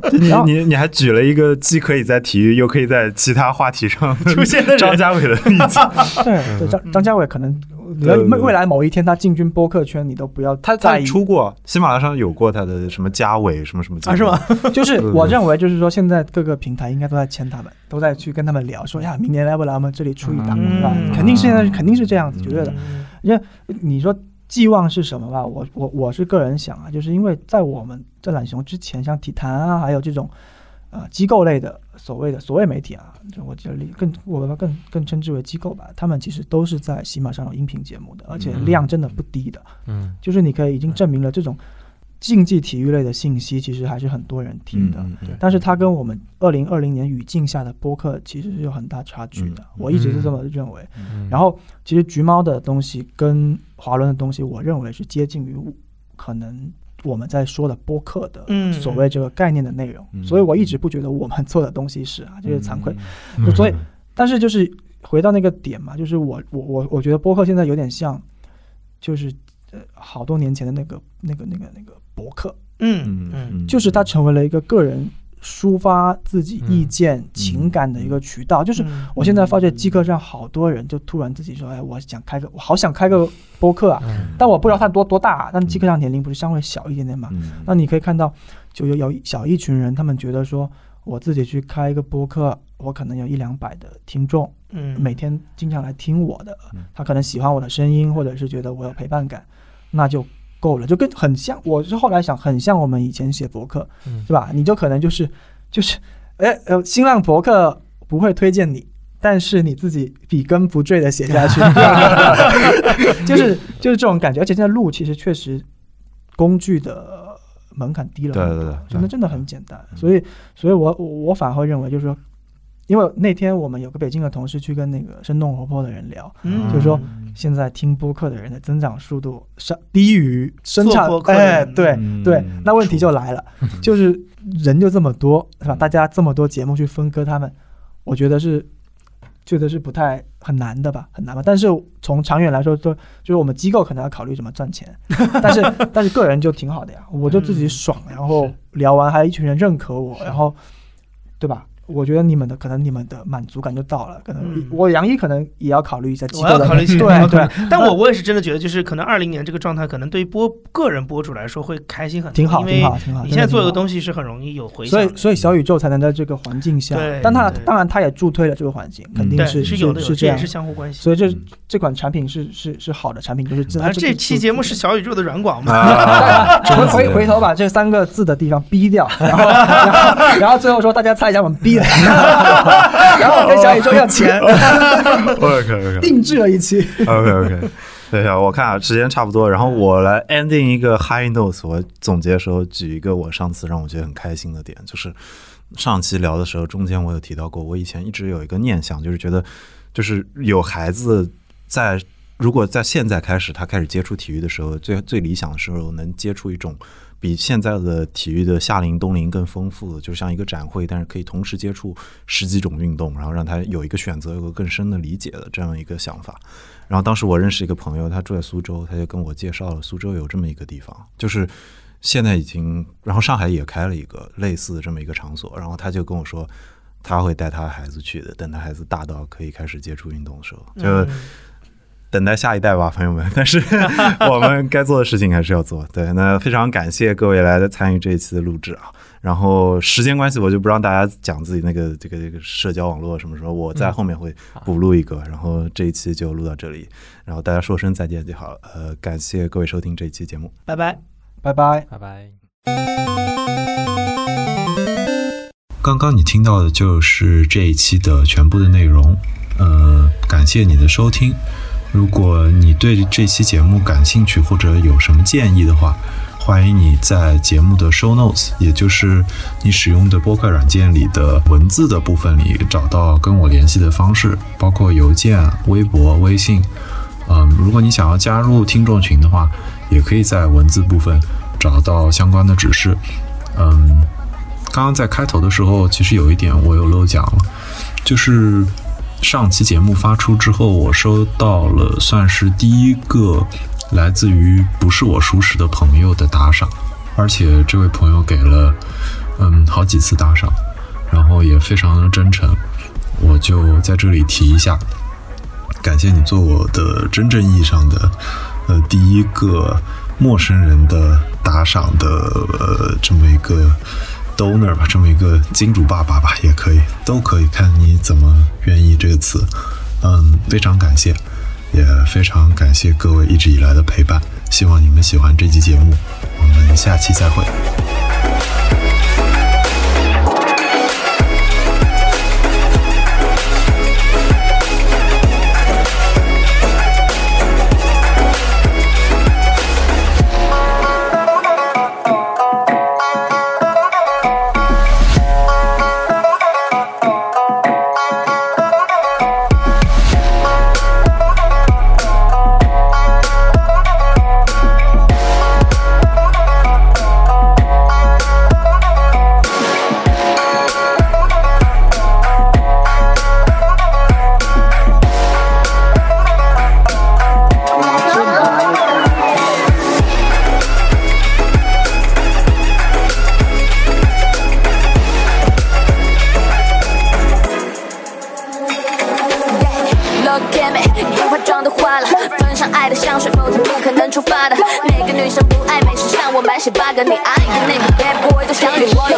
你你你还举了一个既可以在体育又可以在其他话题上出现的张家伟的例子。对对，张张家伟可能对对对未来某一天他进军播客圈，你都不要他他在意。出过喜马拉雅上有过他的什么家伟什么什么节目啊是吗？就是我认为，就是说现在各个平台应该都在签他们，都在去跟他们聊，说呀，明年来不来我们这里出一档，嗯是吧？肯定是现在肯定是这样子，绝对的。嗯因为你说寄望是什么吧？我我我是个人想啊，就是因为在我们在懒熊之前，像体坛啊，还有这种呃机构类的所谓的所谓媒体啊，就我这里更我们更更称之为机构吧，他们其实都是在喜马上有音频节目的，而且量真的不低的。嗯就是你可以已经证明了这种竞技体育类的信息，其实还是很多人听的。但是它跟我们二零二零年语境下的播客其实是有很大差距的，嗯我一直是这么认为。嗯然后其实橘猫的东西跟华伦的东西，我认为是接近于可能我们在说的播客的嗯所谓这个概念的内容，嗯所以我一直不觉得我们做的东西是啊，就是惭愧。嗯所以，但是就是回到那个点嘛，就是我我我我觉得播客现在有点像，就是呃好多年前的那个那个那个那个博客，嗯嗯就是它成为了一个个人抒发自己意见、嗯情感的一个渠道。就是嗯我现在发现机课上好多人就突然自己说，哎，我想开个，我好想开个播客啊，嗯。但我不知道它多多大、啊，但机课上年龄不是相对小一点点嘛？嗯。那你可以看到，就有有小一群人，他们觉得说，我自己去开一个播客，我可能有一两百的听众，嗯。每天经常来听我的嗯，他可能喜欢我的声音，或者是觉得我有陪伴感，那就够了，就跟很像。我是后来想，很像我们以前写博客，嗯是吧？你就可能就是就是，哎呃，新浪博客不会推荐你。但是你自己笔耕不缀的写下去，就是就是这种感觉，而且现在录其实确实工具的门槛低了很多，对对对真的真的很简单，所以所以我我我反而会认为就是说，因为那天我们有个北京的同事去跟那个生动活泼的人聊，嗯。就是说现在听播客的人的增长速度上低于生产播，客哎，对嗯。对，那问题就来了，就是人就这么多，是吧？大家这么多节目去分割他们，我觉得是觉得是不太很难的吧，很难吧。但是从长远来说，都就是我们机构可能要考虑怎么赚钱，但是但是个人就挺好的呀，我就自己爽，然后聊完还有一群人认可我，然后对吧？我觉得你们的可能你们的满足感就到了，可能嗯我杨一可能也要考虑一下机我构的，对对，但我我也是真的觉得，就是可能二零年这个状态，可能对于播个人播主来说会开心很多，挺好，挺好，挺好。你现在做一个。东西是很容易有回响，所以，所以小宇宙才能在这个环境下对，但它当然它也助推了这个环境，肯定对是是有的，有是这样也是。相互关系。所以这嗯这款产品是是是好的产品，就是真反正这期节目是小宇宙的软广嘛，啊，回回回头把这三个字的地方逼掉，然后然后然后最后说大家猜一下我们逼的，然后我跟小宇宙要钱，OK OK 定制了一期。OK OK，等一下，我看啊，时间差不多，然后我来 ending 一个 high notes。我总结的时候举一个我上次让我觉得很开心的点，就是上期聊的时候，中间我有提到过，我以前一直有一个念想，就是觉得就是有孩子在。如果在现在开始，他开始接触体育的时候，最最理想的时候，能接触一种比现在的体育的夏令冬令更丰富的，就像一个展会，但是可以同时接触十几种运动，然后让他有一个选择，有个更深的理解的这样一个想法。然后当时我认识一个朋友，他住在苏州，他就跟我介绍了苏州有这么一个地方，就是现在已经，然后上海也开了一个类似的这么一个场所，然后他就跟我说，他会带他孩子去的，等他孩子大到可以开始接触运动的时候，就等待下一代吧，朋友们。但是 我们该做的事情还是要做。对，那非常感谢各位来参与这一期的录制啊。然后时间关系，我就不让大家讲自己那个这个这个社交网络什么什么，我在后面会补录一个。然后这一期就录到这里，然后大家说声再见就好了。呃，感谢各位收听这一期节目。拜拜。拜拜。拜拜。刚刚你听到的就是这一期的全部的内容，呃，感谢你的收听。如果你对这期节目感兴趣或者有什么建议的话，欢迎你在节目的 show notes，也就是你使用的播客软件里的文字的部分里找到跟我联系的方式，包括邮件、微博、微信。嗯，如果你想要加入听众群的话，也可以在文字部分找到相关的指示。嗯，刚刚在开头的时候，其实有一点我有漏讲了，就是上期节目发出之后，我收到了算是第一个来自于不是我熟识的朋友的打赏，而且这位朋友给了嗯好几次打赏，然后也非常的真诚，我就在这里提一下，感谢你做我的真正意义上的呃第一个陌生人的打赏的呃这么一个。Donor 吧，这么一个金主爸爸吧，也可以，都可以，看你怎么愿意这个词。嗯，非常感谢，也非常感谢各位一直以来的陪伴，希望你们喜欢这期节目，我们下期再会。女生不爱美？身上我满写 bug，你爱的那个 bad boy 都想与我有